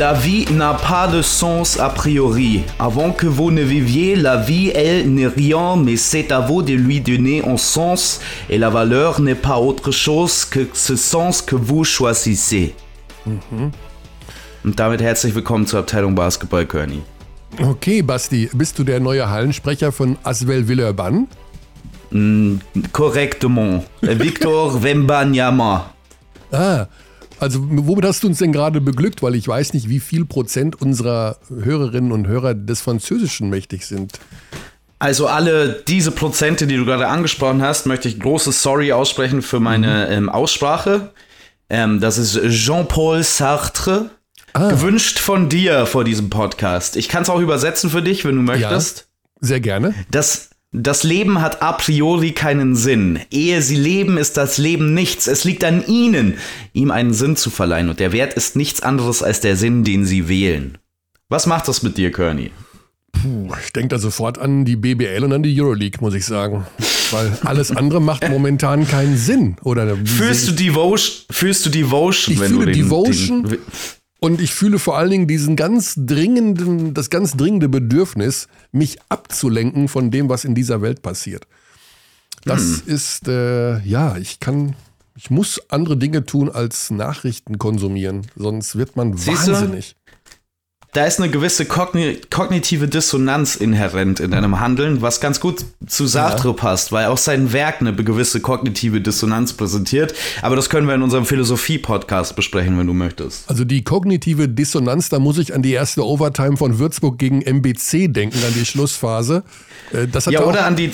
La vie n'a pas de sens a priori. Avant que vous ne viviez, la vie, elle, n'est rien, mais c'est à vous de lui donner un sens, et la valeur n'est pas autre chose que ce sens que vous choisissez. Und damit herzlich willkommen zur Abteilung Basketball, Körny. Okay, Basti, bist du der neue Hallensprecher von Aswell Villeurbanne? Correctement. Victor Wembanyama. Ah, also womit hast du uns denn gerade beglückt? Weil ich weiß nicht, wie viel Prozent unserer Hörerinnen und Hörer des Französischen mächtig sind. Also alle diese Prozente, die du gerade angesprochen hast, möchte ich großes Sorry aussprechen für meine ähm, Aussprache. Ähm, das ist Jean-Paul Sartre. Gewünscht von dir vor diesem Podcast. Ich kann es auch übersetzen für dich, wenn du möchtest. Sehr gerne. Das, das Leben hat a priori keinen Sinn. Ehe sie leben, ist das Leben nichts. Es liegt an ihnen, ihm einen Sinn zu verleihen. Und der Wert ist nichts anderes als der Sinn, den sie wählen. Was macht das mit dir, Kearney? Puh, ich denke da sofort an die BBL und an die Euroleague, muss ich sagen. Weil alles andere macht momentan keinen Sinn. Oder Fühlst du Devotion, fühlst du Devotion, Ich wenn fühle du den, Devotion. Den, Und ich fühle vor allen Dingen diesen ganz dringenden, das ganz dringende Bedürfnis, mich abzulenken von dem, was in dieser Welt passiert. Das ist, äh, ja, ich kann, ich muss andere Dinge tun als Nachrichten konsumieren, sonst wird man Siehst wahnsinnig. Da ist eine gewisse kogni kognitive Dissonanz inhärent in deinem Handeln, was ganz gut zu Sartre passt, weil auch sein Werk eine gewisse kognitive Dissonanz präsentiert. Aber das können wir in unserem Philosophie-Podcast besprechen, wenn du möchtest. Also die kognitive Dissonanz, da muss ich an die erste Overtime von Würzburg gegen MBC denken, an die Schlussphase. Äh, Das hat Ja, oder an die.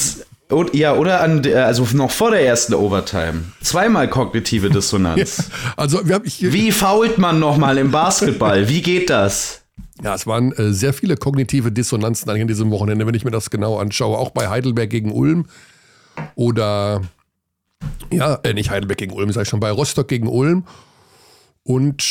O- Ja, oder an, die- also noch vor der ersten Overtime. Zweimal kognitive Dissonanz. also wir haben ich, Wie fault man nochmal im Basketball? Wie geht das? Ja, es waren äh, sehr viele kognitive Dissonanzen eigentlich an diesem Wochenende, wenn ich mir das genau anschaue. Auch bei Heidelberg gegen Ulm oder, ja, äh, nicht Heidelberg gegen Ulm, ich schon, bei Rostock gegen Ulm. Und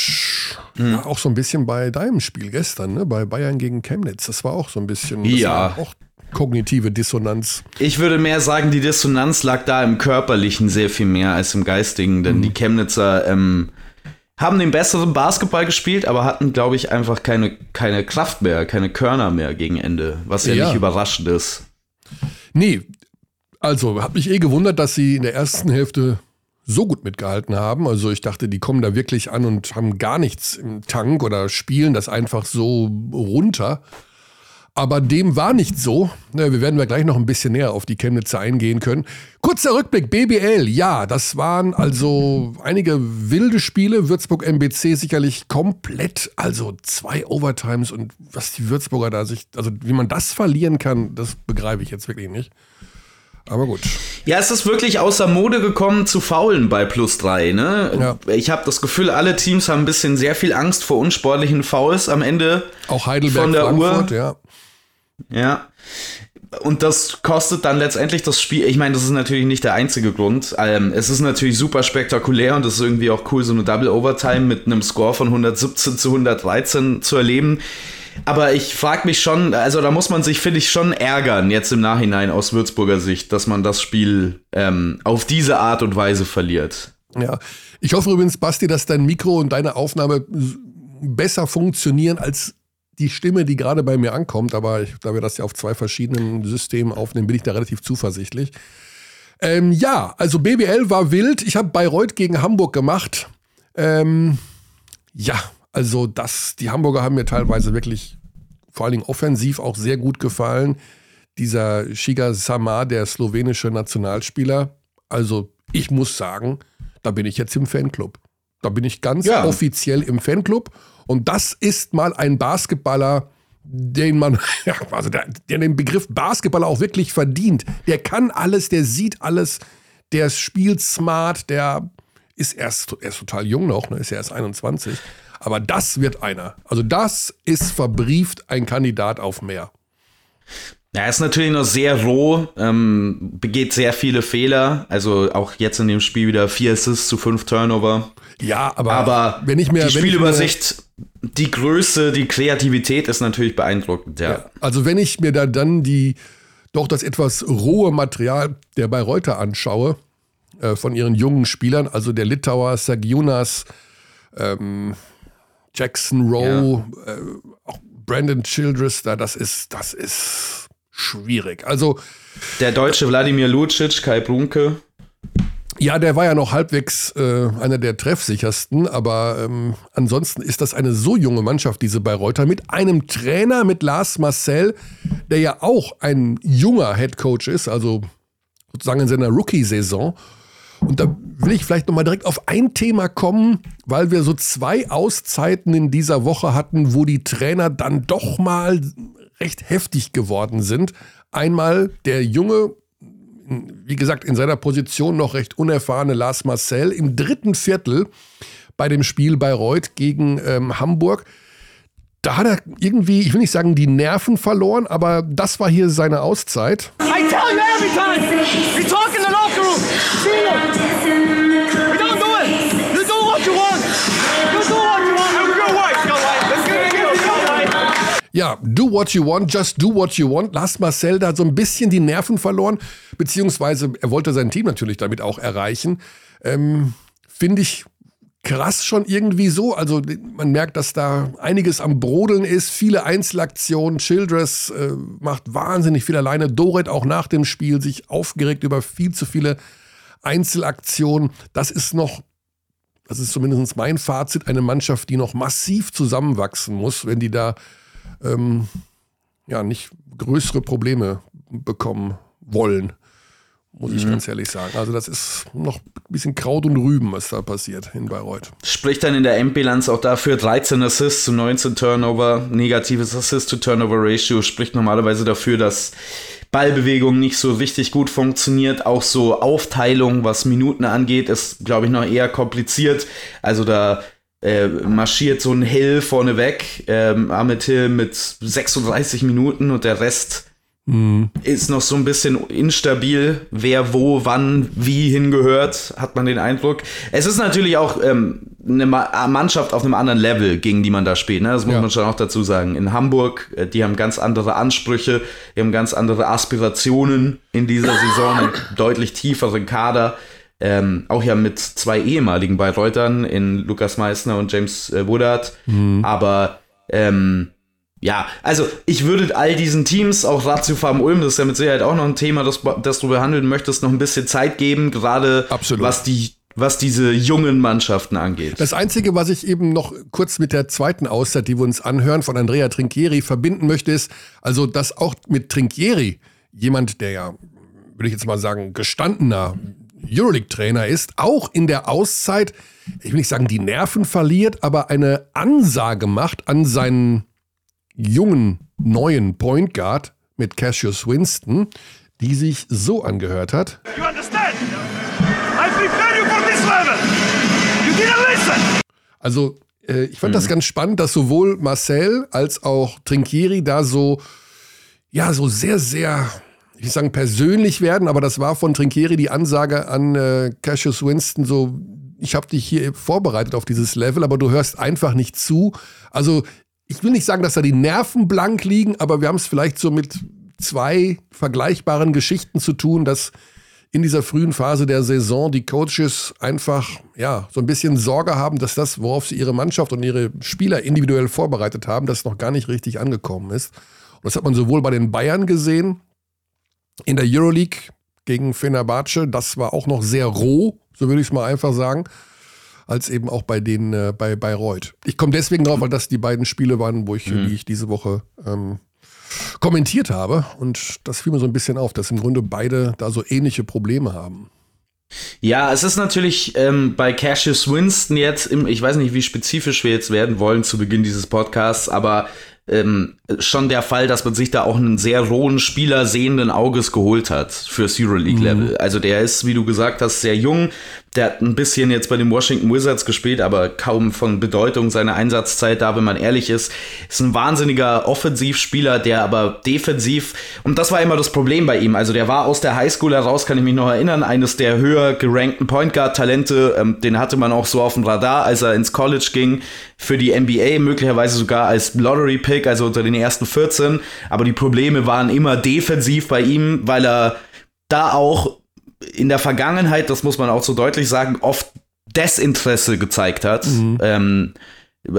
ja, auch so ein bisschen bei deinem Spiel gestern, ne? bei Bayern gegen Chemnitz. Das war auch so ein bisschen Ja. auch kognitive Dissonanz. Ich würde mehr sagen, die Dissonanz lag da im Körperlichen sehr viel mehr als im Geistigen, denn die Chemnitzer ähm, haben den besseren Basketball gespielt, aber hatten, glaube ich, einfach keine, keine Kraft mehr, keine Körner mehr gegen Ende, was ja, Ja. nicht überraschend ist. Nee, also hat mich eh gewundert, dass sie in der ersten Hälfte so gut mitgehalten haben. Also ich dachte, die kommen da wirklich an und haben gar nichts im Tank oder spielen das einfach so runter. Aber dem war nicht so. Wir werden wir gleich noch ein bisschen näher auf die Chemnitzer eingehen können. Kurzer Rückblick, BBL. Ja, das waren also einige wilde Spiele. Würzburg MBC sicherlich komplett, also zwei Overtimes und was die Würzburger da sich, also wie man das verlieren kann, das begreife ich jetzt wirklich nicht. Aber gut. Ja, es ist wirklich außer Mode gekommen zu faulen bei plus drei. Ne? Ja. Ich habe das Gefühl, alle Teams haben ein bisschen sehr viel Angst vor unsportlichen Fouls am Ende. Auch Heidelberg, Von der Frankfurt, Uhr. ja. Ja. Und das kostet dann letztendlich das Spiel. Ich meine, das ist natürlich nicht der einzige Grund. Ähm, es ist natürlich super spektakulär und es ist irgendwie auch cool, so eine Double Overtime mit einem Score von 117 zu 113 zu erleben. Aber ich frage mich schon, also da muss man sich, finde ich, schon ärgern, jetzt im Nachhinein aus Würzburger Sicht, dass man das Spiel ähm, auf diese Art und Weise verliert. Ja. Ich hoffe übrigens, Basti, dass dein Mikro und deine Aufnahme besser funktionieren als die Stimme, die gerade bei mir ankommt. Aber ich, da wir das ja auf zwei verschiedenen Systemen aufnehmen, bin ich da relativ zuversichtlich. Ähm, ja, also BBL war wild. Ich habe Bayreuth gegen Hamburg gemacht. Ähm, ja, also das, die Hamburger haben mir teilweise wirklich vor allen Dingen offensiv auch sehr gut gefallen. Dieser Shiga Samar, der slowenische Nationalspieler, also ich muss sagen, da bin ich jetzt im Fanclub. Da bin ich ganz Ja. offiziell im Fanclub. Und das ist mal ein Basketballer, den man, also der, der den Begriff Basketballer auch wirklich verdient. Der kann alles, der sieht alles, der spielt smart, der ist erst, er ist total jung noch, ne, ist ja erst 21. Aber das wird einer. Also das ist verbrieft ein Kandidat auf mehr. Ja, er ist natürlich noch sehr roh, ähm, begeht sehr viele Fehler. Also auch jetzt in dem Spiel wieder vier Assists zu fünf Turnover. Ja, aber, Aber wenn ich mir, die ich mir- Spielübersicht, die Größe, die Kreativität ist natürlich beeindruckend, ja. Ja, also wenn ich mir da dann die doch das etwas rohe Material der Bayreuther anschaue, äh, von ihren jungen Spielern, also der Litauer Sagiunas, ähm, Jackson Rowe, ja. äh, auch Brandon Childress, da, das ist, das ist schwierig. Also. Der deutsche Wladimir Lucic, Kai Brunke. Ja, der war ja noch halbwegs äh, einer der treffsichersten, aber ähm, ansonsten ist das eine so junge Mannschaft, diese Bayreuther, mit einem Trainer, mit Lars Marcel, der ja auch ein junger Headcoach ist, also sozusagen in seiner Rookie-Saison. Und da will ich vielleicht nochmal direkt auf ein Thema kommen, weil wir so zwei Auszeiten in dieser Woche hatten, wo die Trainer dann doch mal recht heftig geworden sind. Einmal der junge wie gesagt, in seiner Position noch recht unerfahrene Lars Marcel im dritten Viertel bei dem Spiel Bayreuth gegen ähm, Hamburg. Da hat er irgendwie, ich will nicht sagen, die Nerven verloren, aber das war hier seine Auszeit. I tell you every time, we talk in the locker room. We Ja, do what you want, just do what you want. Lars Marcel da so ein bisschen die Nerven verloren beziehungsweise er wollte sein Team natürlich damit auch erreichen. Ähm, Finde ich krass schon irgendwie so. Also man merkt, dass da einiges am Brodeln ist, viele Einzelaktionen. Childress äh, macht wahnsinnig viel alleine. Doret auch nach dem Spiel sich aufgeregt über viel zu viele Einzelaktionen. Das ist noch, das ist zumindest mein Fazit, eine Mannschaft, die noch massiv zusammenwachsen muss, wenn die da ähm, ja nicht größere Probleme bekommen wollen muss ich mhm. ganz ehrlich sagen. Also das ist noch ein bisschen Kraut und Rüben, was da passiert in Bayreuth. Spricht dann in der Endbilanz auch dafür 13 Assists zu 19 Turnover, negatives Assist-to-Turnover-Ratio, spricht normalerweise dafür, dass Ballbewegung nicht so richtig gut funktioniert. Auch so Aufteilung, was Minuten angeht, ist, glaube ich, noch eher kompliziert. Also da äh, marschiert so ein Hill vorneweg, ähm, Ahmed Hill mit 36 Minuten und der Rest Mhm. Ist noch so ein bisschen instabil, wer wo, wann, wie hingehört, hat man den Eindruck. Es ist natürlich auch ähm, eine Mannschaft auf einem anderen Level, gegen die man da spielt. Ne? Das muss ja. man schon auch dazu sagen. In Hamburg, äh, die haben ganz andere Ansprüche, die haben ganz andere Aspirationen in dieser Saison, einen deutlich tieferen Kader. Ähm, auch ja mit zwei ehemaligen Bayreutern in Lukas Meissner und James äh, Woodard. Mhm. Aber ähm, ja, also ich würde all diesen Teams, auch Ratio Farm Ulm, das ist ja mit Sicherheit auch noch ein Thema, das, das du behandeln möchtest, noch ein bisschen Zeit geben, gerade was die was diese jungen Mannschaften angeht. Das Einzige, was ich eben noch kurz mit der zweiten Auszeit, die wir uns anhören, von Andrea Trinchieri verbinden möchte, ist, also dass auch mit Trinchieri jemand, der ja, würde ich jetzt mal sagen, gestandener Euroleague-Trainer ist, auch in der Auszeit, ich will nicht sagen, die Nerven verliert, aber eine Ansage macht an seinen jungen neuen Point Guard mit Cassius Winston, die sich so angehört hat. Also äh, ich fand mhm. das ganz spannend, dass sowohl Marcel als auch Trinkieri da so, ja, so sehr, sehr, ich will sagen persönlich werden, aber das war von Trinkieri die Ansage an äh, Cassius Winston so, ich habe dich hier vorbereitet auf dieses Level, aber du hörst einfach nicht zu. Also ich will nicht sagen, dass da die Nerven blank liegen, aber wir haben es vielleicht so mit zwei vergleichbaren Geschichten zu tun, dass in dieser frühen Phase der Saison die Coaches einfach ja so ein bisschen Sorge haben, dass das, worauf sie ihre Mannschaft und ihre Spieler individuell vorbereitet haben, das noch gar nicht richtig angekommen ist. Und das hat man sowohl bei den Bayern gesehen in der Euroleague gegen Fenerbahce, das war auch noch sehr roh, so würde ich es mal einfach sagen als eben auch bei den äh, bei Bayreuth. Ich komme deswegen drauf, weil das die beiden Spiele waren, wo ich, mhm. die ich diese Woche ähm, kommentiert habe. Und das fiel mir so ein bisschen auf, dass im Grunde beide da so ähnliche Probleme haben. Ja, es ist natürlich ähm, bei Cassius Winston jetzt, im, ich weiß nicht, wie spezifisch wir jetzt werden wollen zu Beginn dieses Podcasts, aber ähm, schon der Fall, dass man sich da auch einen sehr rohen Spieler sehenden Auges geholt hat fürs Euroleague-Level. Mhm. Also der ist, wie du gesagt hast, sehr jung, der hat ein bisschen jetzt bei den Washington Wizards gespielt, aber kaum von Bedeutung seiner Einsatzzeit da, wenn man ehrlich ist. Ist ein wahnsinniger Offensivspieler, der aber defensiv, und das war immer das Problem bei ihm. Also der war aus der Highschool heraus, kann ich mich noch erinnern, eines der höher gerankten Point Guard Talente. Ähm, den hatte man auch so auf dem Radar, als er ins College ging für die NBA, möglicherweise sogar als Lottery Pick, also unter den ersten 14. Aber die Probleme waren immer defensiv bei ihm, weil er da auch in der Vergangenheit, das muss man auch so deutlich sagen, oft Desinteresse gezeigt hat. Mhm. Ähm,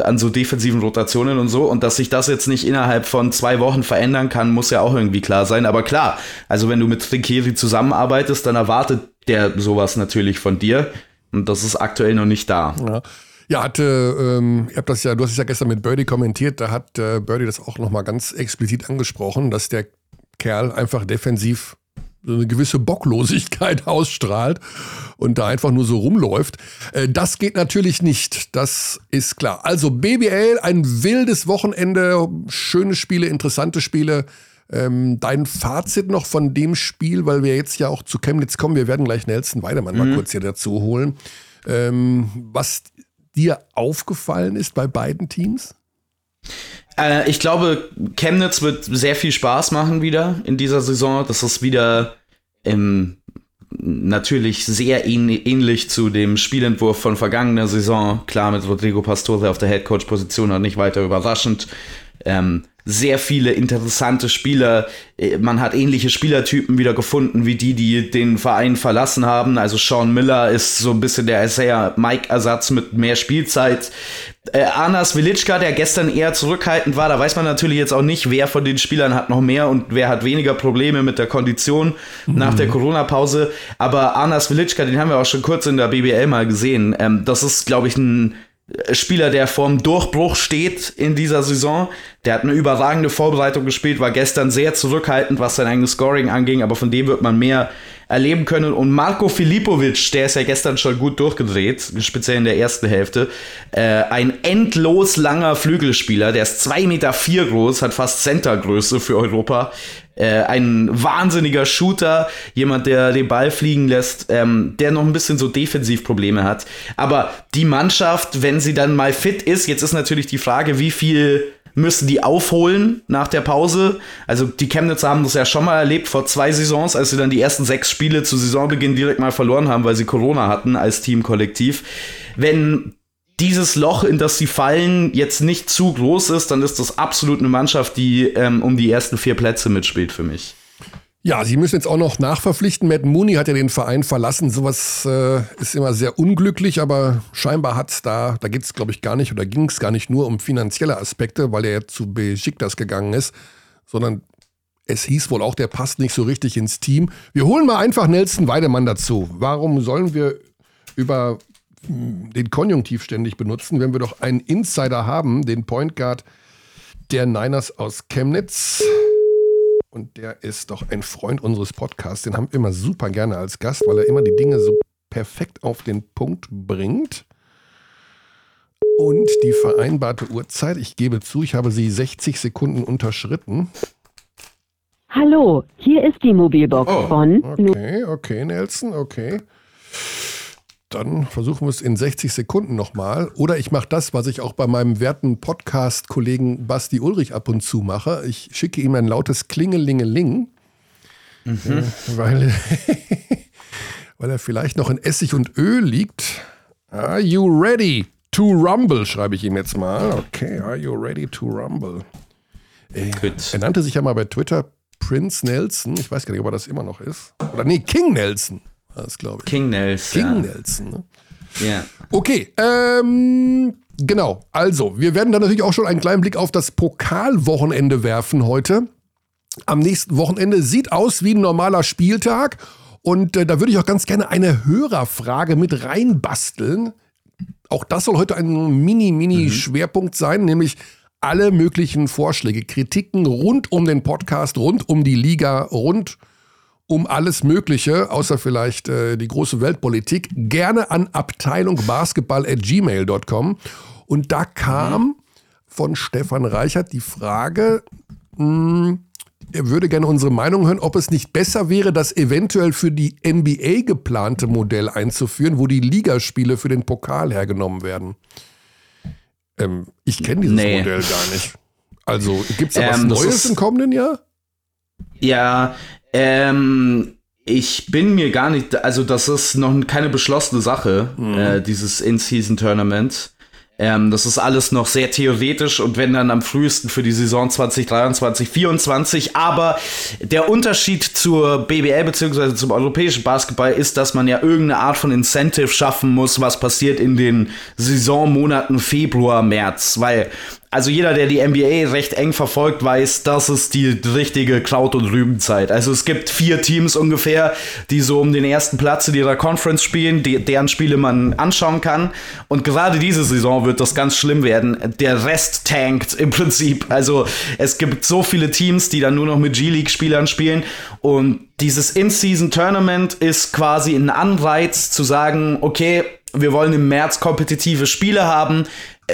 an so defensiven Rotationen und so. Und dass sich das jetzt nicht innerhalb von zwei Wochen verändern kann, muss ja auch irgendwie klar sein. Aber klar, also wenn du mit Trinkieri zusammenarbeitest, dann erwartet der sowas natürlich von dir. Und das ist aktuell noch nicht da. Ja. Ja, hatte, ähm, ihr habt das ja, du hast es ja gestern mit Birdie kommentiert, da hat äh, Birdie das auch nochmal ganz explizit angesprochen, dass der Kerl einfach defensiv eine gewisse Bocklosigkeit ausstrahlt und da einfach nur so rumläuft. Äh, das geht natürlich nicht, das ist klar. Also BBL, ein wildes Wochenende, schöne Spiele, interessante Spiele. Ähm, dein Fazit noch von dem Spiel, weil wir jetzt ja auch zu Chemnitz kommen, wir werden gleich Nelson Weidemann mhm. mal kurz hier dazu holen. Ähm, was dir aufgefallen ist bei beiden Teams? Äh, ich glaube, Chemnitz wird sehr viel Spaß machen wieder in dieser Saison. Das ist wieder ähm, natürlich sehr ähnlich zu dem Spielentwurf von vergangener Saison. Klar, mit Rodrigo Pastore auf der Headcoach-Position auch nicht weiter überraschend. Ähm, sehr viele interessante Spieler. Äh, man hat ähnliche Spielertypen wieder gefunden, wie die, die den Verein verlassen haben. Also Sean Miller ist so ein bisschen der Isaiah Mike-Ersatz mit mehr Spielzeit. Äh, Anas Velitschka, der gestern eher zurückhaltend war, da weiß man natürlich jetzt auch nicht, wer von den Spielern hat noch mehr und wer hat weniger Probleme mit der Kondition mhm. nach der Corona-Pause. Aber Anas Velitschka, den haben wir auch schon kurz in der BBL mal gesehen. Ähm, das ist, glaube ich, ein Spieler, der vorm Durchbruch steht in dieser Saison. Der hat eine überragende Vorbereitung gespielt, war gestern sehr zurückhaltend, was sein eigenes Scoring anging, aber von dem wird man mehr erleben können. Und Marco Filipovic, der ist ja gestern schon gut durchgedreht, speziell in der ersten Hälfte. Äh, ein endlos langer Flügelspieler, der ist zwei Meter vier groß, hat fast Centergröße für Europa. Äh, ein wahnsinniger Shooter, jemand, der den Ball fliegen lässt, ähm, der noch ein bisschen so Defensivprobleme hat. Aber die Mannschaft, wenn sie dann mal fit ist, jetzt ist natürlich die Frage, wie viel müssen die aufholen nach der Pause. Also die Chemnitzer haben das ja schon mal erlebt vor zwei Saisons, als sie dann die ersten sechs Spiele zu Saisonbeginn direkt mal verloren haben, weil sie Corona hatten als Teamkollektiv. Wenn dieses Loch, in das sie fallen, jetzt nicht zu groß ist, dann ist das absolut eine Mannschaft, die ähm, um die ersten vier Plätze mitspielt für mich. Ja, sie müssen jetzt auch noch nachverpflichten. Matt Mooney hat ja den Verein verlassen. Sowas äh, ist immer sehr unglücklich, aber scheinbar hat es da, da geht es glaube ich gar nicht oder ging es gar nicht nur um finanzielle Aspekte, weil er ja zu Besiktas gegangen ist, sondern es hieß wohl auch, der passt nicht so richtig ins Team. Wir holen mal einfach Nelson Weidemann dazu. Warum sollen wir über den Konjunktiv ständig benutzen, wenn wir doch einen Insider haben, den Point Guard der Niners aus Chemnitz. Und der ist doch ein Freund unseres Podcasts. Den haben wir immer super gerne als Gast, weil er immer die Dinge so perfekt auf den Punkt bringt. Und die vereinbarte Uhrzeit, ich gebe zu, ich habe sie 60 Sekunden unterschritten. Hallo, hier ist die Mobilbox oh, von. Okay, okay, Nelson, okay dann versuchen wir es in 60 Sekunden nochmal. Oder ich mache das, was ich auch bei meinem werten Podcast-Kollegen Basti Ulrich ab und zu mache. Ich schicke ihm ein lautes Klingelingeling, mhm. äh, weil, weil er vielleicht noch in Essig und Öl liegt. Are you ready to rumble? Schreibe ich ihm jetzt mal. Okay, are you ready to rumble? Äh, er nannte sich ja mal bei Twitter Prince Nelson. Ich weiß gar nicht, ob er das immer noch ist. Oder nee, King Nelson das glaube ich. King Nelson. King ja. Nelson, ne? Ja. Okay, ähm, genau. Also, wir werden dann natürlich auch schon einen kleinen Blick auf das Pokalwochenende werfen heute. Am nächsten Wochenende sieht aus wie ein normaler Spieltag. Und äh, da würde ich auch ganz gerne eine Hörerfrage mit reinbasteln. Auch das soll heute ein Mini-Mini-Schwerpunkt mhm. sein, nämlich alle möglichen Vorschläge, Kritiken rund um den Podcast, rund um die Liga, rund um um alles Mögliche, außer vielleicht äh, die große Weltpolitik, gerne an abteilungbasketball.gmail.com. Und da kam von Stefan Reichert die Frage, mh, hm, er würde gerne unsere Meinung hören, ob es nicht besser wäre, das eventuell für die NBA geplante Modell einzuführen, wo die Ligaspiele für den Pokal hergenommen werden. Ähm, ich kenne dieses nee. Modell gar nicht. Also gibt es da was ähm, Neues im kommenden Jahr? Ja, ähm, ich bin mir gar nicht, also das ist noch keine beschlossene Sache, mhm. äh, dieses In-Season-Tournament. Ähm, das ist alles noch sehr theoretisch und wenn dann am frühesten für die Saison 2023, 2024. Aber der Unterschied zur BBL bzw. zum europäischen Basketball ist, dass man ja irgendeine Art von Incentive schaffen muss, was passiert in den Saisonmonaten Februar, März. Weil also jeder, der die NBA recht eng verfolgt, weiß, das ist die richtige Kraut- und Rübenzeit. Also es gibt vier Teams ungefähr, die so um den ersten Platz in ihrer Conference spielen, die, deren Spiele man anschauen kann. Und gerade diese Saison wird das ganz schlimm werden. Der Rest tankt im Prinzip. Also es gibt so viele Teams, die dann nur noch mit G-League-Spielern spielen. Und dieses In-Season-Tournament ist quasi ein Anreiz zu sagen, okay, wir wollen im März kompetitive Spiele haben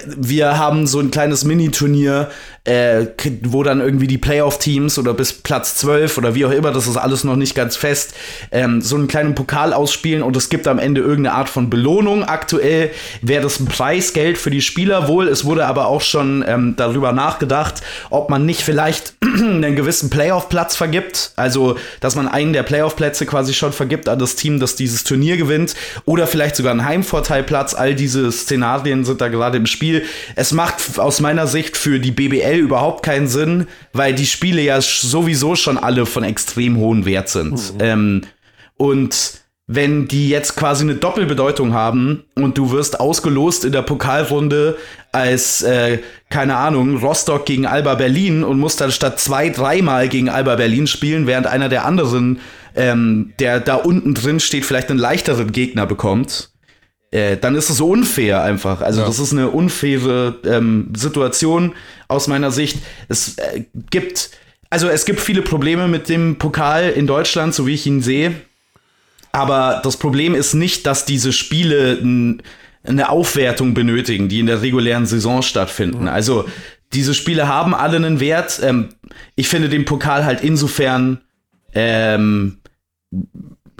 wir haben so ein kleines Mini-Turnier, äh, wo dann irgendwie die Playoff-Teams oder bis Platz 12 oder wie auch immer, das ist alles noch nicht ganz fest, ähm, so einen kleinen Pokal ausspielen und es gibt am Ende irgendeine Art von Belohnung. Aktuell wäre das ein Preisgeld für die Spieler wohl. Es wurde aber auch schon ähm, darüber nachgedacht, ob man nicht vielleicht einen gewissen Playoff-Platz vergibt. Also, dass man einen der Playoff-Plätze quasi schon vergibt an das Team, das dieses Turnier gewinnt. Oder vielleicht sogar einen Heimvorteilplatz. All diese Szenarien sind da gerade im Spiel. Es macht aus meiner Sicht für die BBL überhaupt keinen Sinn, weil die Spiele ja sowieso schon alle von extrem hohen Wert sind. Mhm. Ähm, und wenn die jetzt quasi eine Doppelbedeutung haben und du wirst ausgelost in der Pokalrunde als, äh, keine Ahnung, Rostock gegen Alba Berlin und musst dann statt zwei, dreimal gegen Alba Berlin spielen, während einer der anderen, ähm, der da unten drin steht, vielleicht einen leichteren Gegner bekommt, äh, dann ist es unfair einfach. Also ja. das ist eine unfaire ähm, Situation aus meiner Sicht. Es äh, gibt, also es gibt viele Probleme mit dem Pokal in Deutschland, so wie ich ihn sehe. Aber das Problem ist nicht, dass diese Spiele eine Aufwertung benötigen, die in der regulären Saison stattfinden. Also diese Spiele haben alle einen Wert. Ähm, ich finde den Pokal halt insofern ähm,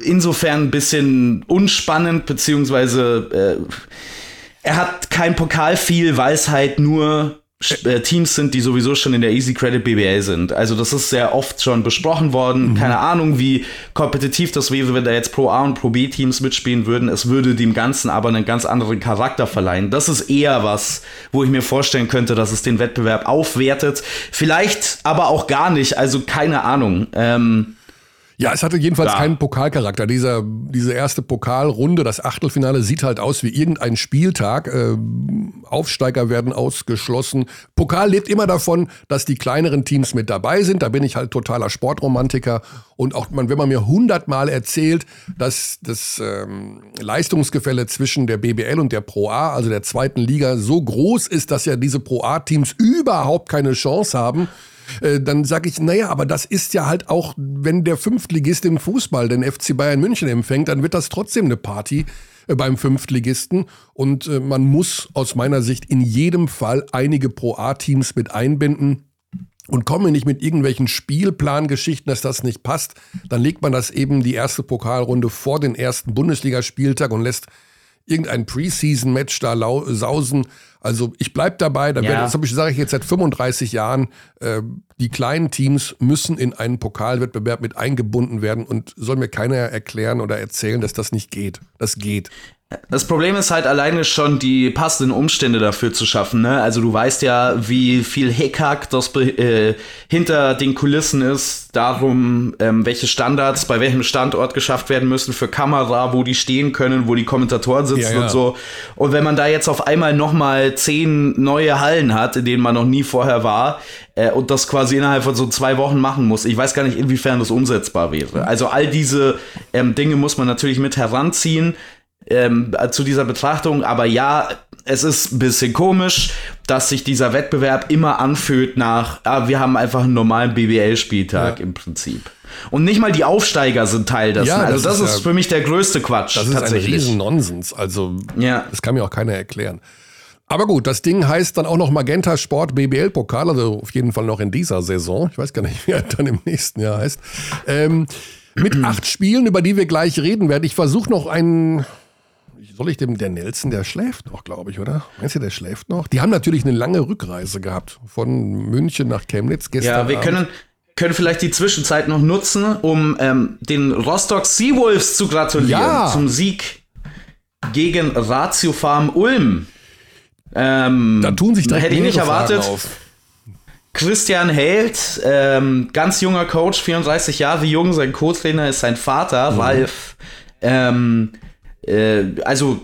insofern ein bisschen unspannend, beziehungsweise äh, er hat kein Pokal viel, weil es halt nur äh, Teams sind, die sowieso schon in der Easy Credit BBL sind. Also das ist sehr oft schon besprochen worden. Mhm. Keine Ahnung, wie kompetitiv das wäre, wenn da jetzt Pro A und Pro B Teams mitspielen würden. Es würde dem Ganzen aber einen ganz anderen Charakter verleihen. Das ist eher was, wo ich mir vorstellen könnte, dass es den Wettbewerb aufwertet. Vielleicht aber auch gar nicht. Also keine Ahnung. Ähm, ja, es hatte jedenfalls ja. keinen Pokalcharakter. Dieser, diese erste Pokalrunde, das Achtelfinale, sieht halt aus wie irgendein Spieltag. Äh, Aufsteiger werden ausgeschlossen. Pokal lebt immer davon, dass die kleineren Teams mit dabei sind. Da bin ich halt totaler Sportromantiker. Und auch wenn man mir hundertmal erzählt, dass das ähm, Leistungsgefälle zwischen der BBL und der Pro A, also der zweiten Liga, so groß ist, dass ja diese Pro A-Teams überhaupt keine Chance haben, äh, dann sage ich, naja, aber das ist ja halt auch, wenn der Fünftligist im Fußball den FC Bayern München empfängt, dann wird das trotzdem eine Party äh, beim Fünftligisten. Und äh, man muss aus meiner Sicht in jedem Fall einige Pro-A-Teams mit einbinden. Und komme nicht mit irgendwelchen Spielplangeschichten, dass das nicht passt, dann legt man das eben die erste Pokalrunde vor den ersten Bundesligaspieltag und lässt irgendein Preseason-Match da sausen. Also ich bleibe dabei, da ja. das sage ich jetzt seit 35 Jahren, äh, die kleinen Teams müssen in einen Pokalwettbewerb mit eingebunden werden und soll mir keiner erklären oder erzählen, dass das nicht geht. Das geht. Das Problem ist halt alleine schon die passenden Umstände dafür zu schaffen. Ne? Also du weißt ja, wie viel Hickhack das äh, hinter den Kulissen ist, darum, ähm, welche Standards bei welchem Standort geschafft werden müssen für Kamera, wo die stehen können, wo die Kommentatoren sitzen ja, ja. und so. Und wenn man da jetzt auf einmal noch mal zehn neue Hallen hat, in denen man noch nie vorher war, äh, und das quasi innerhalb von so zwei Wochen machen muss, ich weiß gar nicht, inwiefern das umsetzbar wäre. Also all diese ähm, Dinge muss man natürlich mit heranziehen ähm, zu dieser Betrachtung. Aber ja, es ist ein bisschen komisch, dass sich dieser Wettbewerb immer anfühlt nach, ah, wir haben einfach einen normalen BBL-Spieltag ja. im Prinzip. Und nicht mal die Aufsteiger sind Teil dessen. Ja, also das, ist, ist ja, für mich der größte Quatsch. Das ist tatsächlich. ein riesen Nonsens. Also ja. das kann mir auch keiner erklären. Aber gut, das Ding heißt dann auch noch Magenta Sport BBL Pokal, also auf jeden Fall noch in dieser Saison. Ich weiß gar nicht, wie er dann im nächsten Jahr heißt. Ähm, mit acht Spielen, über die wir gleich reden werden. Ich versuche noch einen soll ich dem, der Nelson, der schläft noch, glaube ich, oder? Meinst du, der schläft noch? Die haben natürlich eine lange Rückreise gehabt von München nach Chemnitz gestern. Ja, wir Abend. können, können vielleicht die Zwischenzeit noch nutzen, um ähm, den Rostock Seawolves zu gratulieren ja. zum Sieg gegen Ratio Farm Ulm. Ähm, Da tun sich direkt hätte ich nicht erwartet. Christian Held, ähm, ganz junger Coach, 34 Jahre jung, sein Co-Trainer ist sein Vater, Ralf. Ähm, äh, also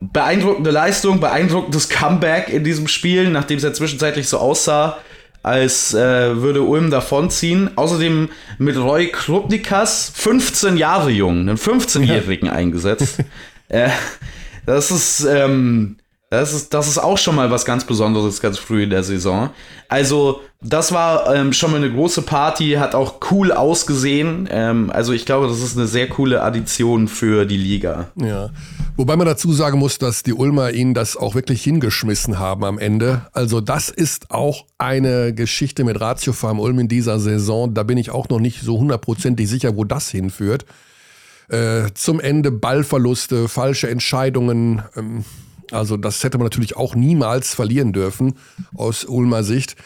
beeindruckende Leistung, beeindruckendes Comeback in diesem Spiel, nachdem es ja zwischenzeitlich so aussah, als äh, würde Ulm davonziehen. Außerdem mit Roy Krupnikas, 15 Jahre jung, einen 15-Jährigen eingesetzt. äh, das ist, ähm, das ist, das ist auch schon mal was ganz Besonderes, ganz früh in der Saison. Also, das war ähm, schon mal eine große Party, hat auch cool ausgesehen. Ähm, also, ich glaube, das ist eine sehr coole Addition für die Liga. Ja. Wobei man dazu sagen muss, dass die Ulmer ihnen das auch wirklich hingeschmissen haben am Ende. Also das ist auch eine Geschichte mit Ratio Farm Ulm in dieser Saison. Da bin ich auch noch nicht so hundertprozentig sicher, wo das hinführt. Äh, zum Ende Ballverluste, falsche Entscheidungen. Ähm, also das hätte man natürlich auch niemals verlieren dürfen aus Ulmer Sicht.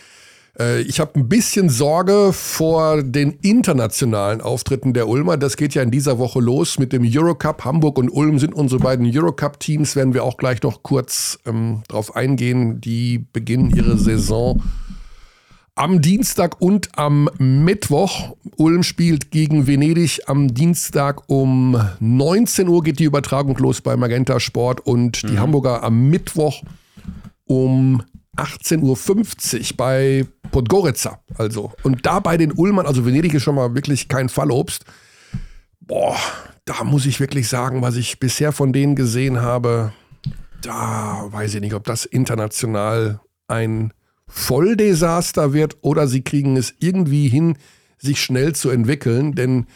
Äh, Ich habe ein bisschen Sorge vor den internationalen Auftritten der Ulmer. Das geht ja in dieser Woche los mit dem Eurocup. Hamburg und Ulm sind unsere beiden Eurocup-Teams. Werden wir auch gleich noch kurz ähm, drauf eingehen. Die beginnen ihre Saison am Dienstag und am Mittwoch. Ulm spielt gegen Venedig am Dienstag um 19 Uhr geht die Übertragung los bei Magenta Sport und die Hamburger am Mittwoch um 18.50 Uhr bei Podgorica. Also. Und da bei den Ulmern, also Venedig ist schon mal wirklich kein Fallobst. Boah, da muss ich wirklich sagen, was ich bisher von denen gesehen habe, da weiß ich nicht, ob das international ein Volldesaster wird oder sie kriegen es irgendwie hin, sich schnell zu entwickeln, denn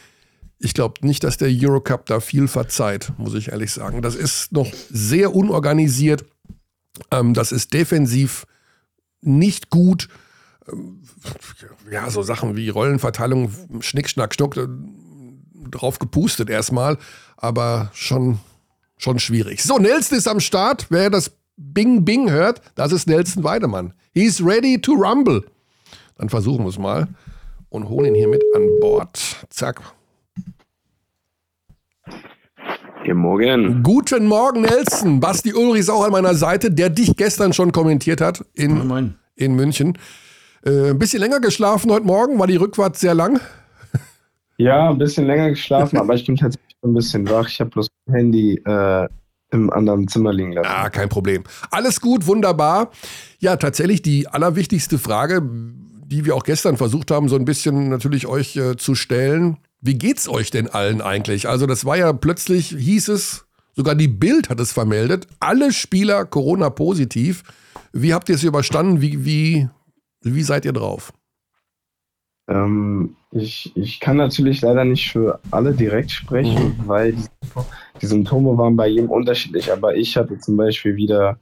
ich glaube nicht, dass der Eurocup da viel verzeiht, muss ich ehrlich sagen. Das ist noch sehr unorganisiert. Ähm, das ist defensiv nicht gut. Ähm, ja, so Sachen wie Rollenverteilung, Schnick, Schnack, Schnuck, äh, drauf gepustet erstmal, aber schon, schon schwierig. So, Nelson ist am Start. Wer das Bing Bing hört, das ist Nelson Weidemann. He's ready to rumble. Dann versuchen wir es mal und holen ihn hier mit an Bord. Zack. Guten Morgen. Guten Morgen, Nelson. Basti Ulrich ist auch an meiner Seite, der dich gestern schon kommentiert hat in, Moin. in München. Äh, ein bisschen länger geschlafen heute Morgen, war die Rückfahrt sehr lang. Ja, ein bisschen länger geschlafen, aber ich bin tatsächlich ein bisschen wach. Ich habe bloß mein Handy äh, im anderen Zimmer liegen lassen. Ah, kein Problem. Alles gut, wunderbar. Ja, tatsächlich die allerwichtigste Frage, die wir auch gestern versucht haben, so ein bisschen natürlich euch äh, zu stellen. Wie geht's euch denn allen eigentlich? Also, das war ja plötzlich, hieß es, sogar die Bild hat es vermeldet, alle Spieler Corona positiv. Wie habt ihr es überstanden? Wie, wie, wie seid ihr drauf? Ähm, ich, ich kann natürlich leider nicht für alle direkt sprechen, weil die, die Symptome waren bei jedem unterschiedlich. Aber ich hatte zum Beispiel wieder,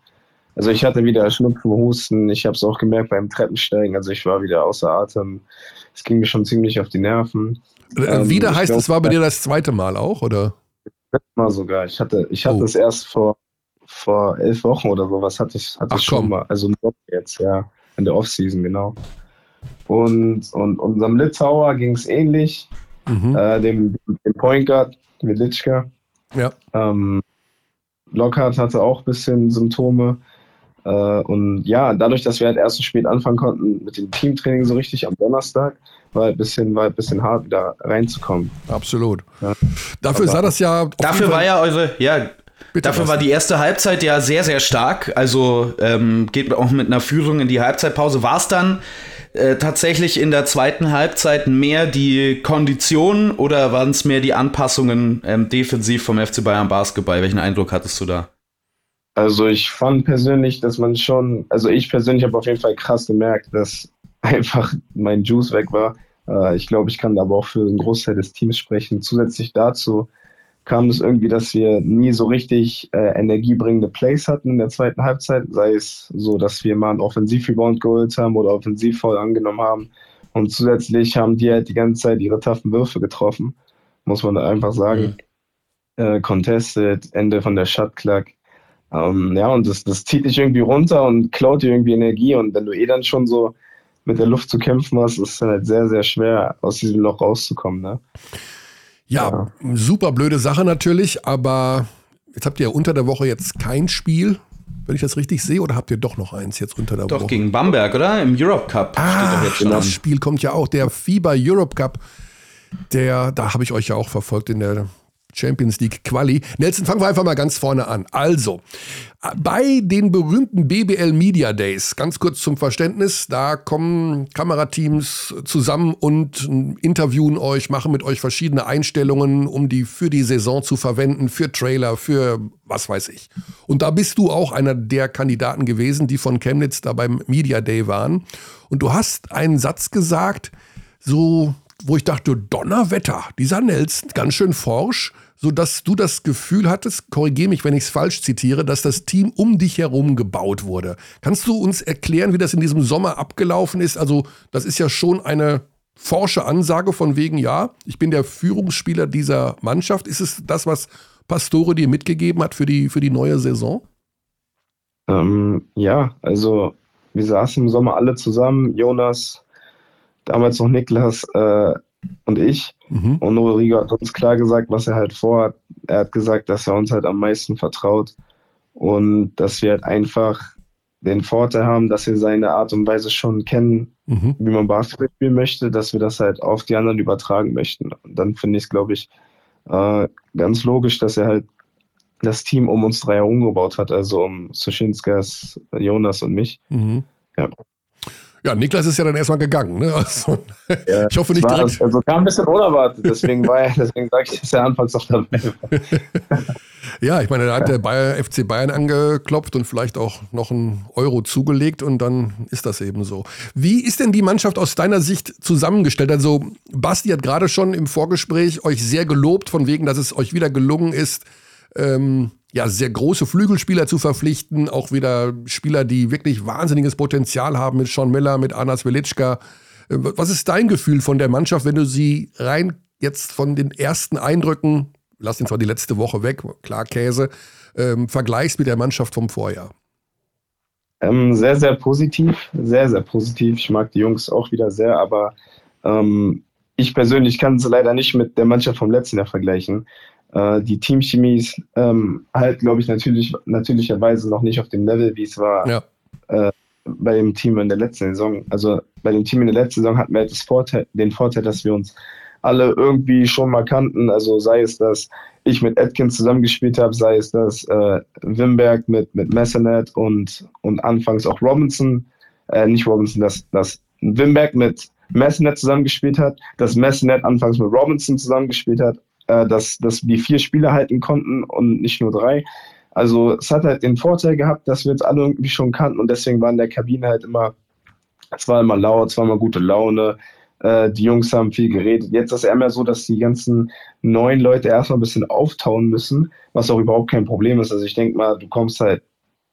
also ich hatte wieder Schnupfen, Husten. Ich habe es auch gemerkt beim Treppensteigen. Also ich war wieder außer Atem. Es ging mir schon ziemlich auf die Nerven. Äh, Ähm, Wieder heißt, glaub, es war bei dir das zweite Mal auch, oder? Mal sogar. Ich hatte, ich hatte Oh. es erst vor, vor elf Wochen oder sowas hatte ich, hatte Ach, ich schon komm. mal. Also jetzt, ja. In der Offseason, genau. Und, und unserem Litauer ging es ähnlich. Mhm. Äh, dem, dem Point Guard, Velitschka. Ja. Ähm, Lockhart hatte auch ein bisschen Symptome. Äh, und ja, dadurch, dass wir halt erst so spät anfangen konnten mit dem Teamtraining so richtig am Donnerstag, war ein bisschen, war ein bisschen hart, wieder reinzukommen. Absolut. Ja. Dafür Aber- sah das ja. Dafür war ja eure, ja, Bitte, dafür war die erste Halbzeit ja sehr, sehr stark. Also ähm, geht auch mit einer Führung in die Halbzeitpause. War es dann äh, tatsächlich in der zweiten Halbzeit mehr die Kondition oder waren es mehr die Anpassungen ähm, defensiv vom FC Bayern Basketball? Welchen Eindruck hattest du da? Also ich fand persönlich, dass man schon, also ich persönlich habe auf jeden Fall krass gemerkt, dass einfach mein Juice weg war. Äh, ich glaube, ich kann aber auch für einen Großteil des Teams sprechen. Zusätzlich dazu kam es irgendwie, dass wir nie so richtig äh, energiebringende Plays hatten in der zweiten Halbzeit, sei es so, dass wir mal einen Offensiv-Rebound geholt haben oder offensiv voll angenommen haben. Und zusätzlich haben die halt die ganze Zeit ihre taffen Würfe getroffen, muss man da einfach sagen. Äh, contested, Ende von der Shot Clock. Ähm, ja, und das, das zieht dich irgendwie runter und klaut dir irgendwie Energie. Und wenn du eh dann schon so mit der Luft zu kämpfen hast, ist es dann halt sehr, sehr schwer, aus diesem Loch rauszukommen. Ne? Ja, super blöde Sache natürlich, aber jetzt habt ihr ja unter der Woche jetzt kein Spiel. wenn ich das richtig sehe, oder habt ihr doch noch eins jetzt unter der Woche? Doch, gegen Bamberg, oder? Im Europe Cup ah, steht doch jetzt schon Das. Spiel kommt ja auch, der FIBA Europe Cup. Der, da habe ich euch ja auch verfolgt in der Champions League Quali. Nelson, fangen wir einfach mal ganz vorne an. Also, bei den berühmten BBL Media Days, ganz kurz zum Verständnis, da kommen Kamerateams zusammen und interviewen euch, machen mit euch verschiedene Einstellungen, um die für die Saison zu verwenden, für Trailer, für was weiß ich. Und da bist du auch einer der Kandidaten gewesen, die von Chemnitz da beim Media Day waren. Und du hast einen Satz gesagt, so wo ich dachte, Donnerwetter, dieser Nelson, ganz schön forsch, sodass du das Gefühl hattest, korrigiere mich, wenn ich es falsch zitiere, dass das Team um dich herum gebaut wurde. Kannst du uns erklären, wie das in diesem Sommer abgelaufen ist? Also, das ist ja schon eine forsche Ansage von wegen, ja, ich bin der Führungsspieler dieser Mannschaft. Ist es das, was Pastore dir mitgegeben hat für die, für die neue Saison? Ähm, ja, also wir saßen im Sommer alle zusammen, Jonas, damals noch Niklas äh, und ich. Mhm. Und Rodrigo hat uns klar gesagt, was er halt vorhat. Er hat gesagt, dass er uns halt am meisten vertraut und dass wir halt einfach den Vorteil haben, dass wir seine Art und Weise schon kennen, mhm. wie man Basketball spielen möchte, dass wir das halt auf die anderen übertragen möchten. Und dann finde ich es, glaube ich, äh, ganz logisch, dass er halt das Team um uns drei herum gebaut hat, also um Suschinskas, Jonas und mich. Mhm. Ja. Ja, Niklas ist ja dann erstmal gegangen. Ne? Also, ja, ich hoffe nicht war, direkt. Also kam ein bisschen unerwartet, deswegen war er, deswegen sage ich, dass er anfangs noch dabei war. ja, ich meine, da hat der Bayer, FC Bayern angeklopft und vielleicht auch noch einen Euro zugelegt und dann ist das eben so. Wie ist denn die Mannschaft aus deiner Sicht zusammengestellt? Also, Basti hat gerade schon im Vorgespräch euch sehr gelobt, von wegen, dass es euch wieder gelungen ist, ähm, ja, sehr große Flügelspieler zu verpflichten, auch wieder Spieler, die wirklich wahnsinniges Potenzial haben mit Sean Miller, mit Anas Velitschka. Äh, was ist dein Gefühl von der Mannschaft, wenn du sie rein jetzt von den ersten Eindrücken, lass ihn zwar die letzte Woche weg, klar Käse, ähm, vergleichst mit der Mannschaft vom Vorjahr? Ähm, sehr, sehr positiv, sehr, sehr positiv. Ich mag die Jungs auch wieder sehr, aber ähm, ich persönlich kann es leider nicht mit der Mannschaft vom letzten Jahr vergleichen. Äh, die Teamchemie ist ähm, halt, glaube ich, natürlich, natürlicherweise noch nicht auf dem Level, wie es war ja. äh, bei dem Team in der letzten Saison. Also bei dem Team in der letzten Saison hatten wir halt das Vorteil, den Vorteil, dass wir uns alle irgendwie schon mal kannten. Also sei es, dass ich mit Atkins zusammengespielt habe, sei es, dass äh, Wimberg mit, mit Messenet und, und anfangs auch Robinson, äh, nicht Robinson, dass, dass Wimberg mit Messenet zusammengespielt hat, dass Messenet anfangs mit Robinson zusammengespielt hat äh, dass, dass wir vier Spieler halten konnten und nicht nur drei. Also es hat halt den Vorteil gehabt, dass wir uns alle irgendwie schon kannten und deswegen war in der Kabine halt immer, es war immer laut, es war immer gute Laune. Äh, die Jungs haben viel geredet. Jetzt ist es eher mehr so, dass die ganzen neuen Leute erstmal ein bisschen auftauen müssen, was auch überhaupt kein Problem ist. Also ich denke mal, du kommst halt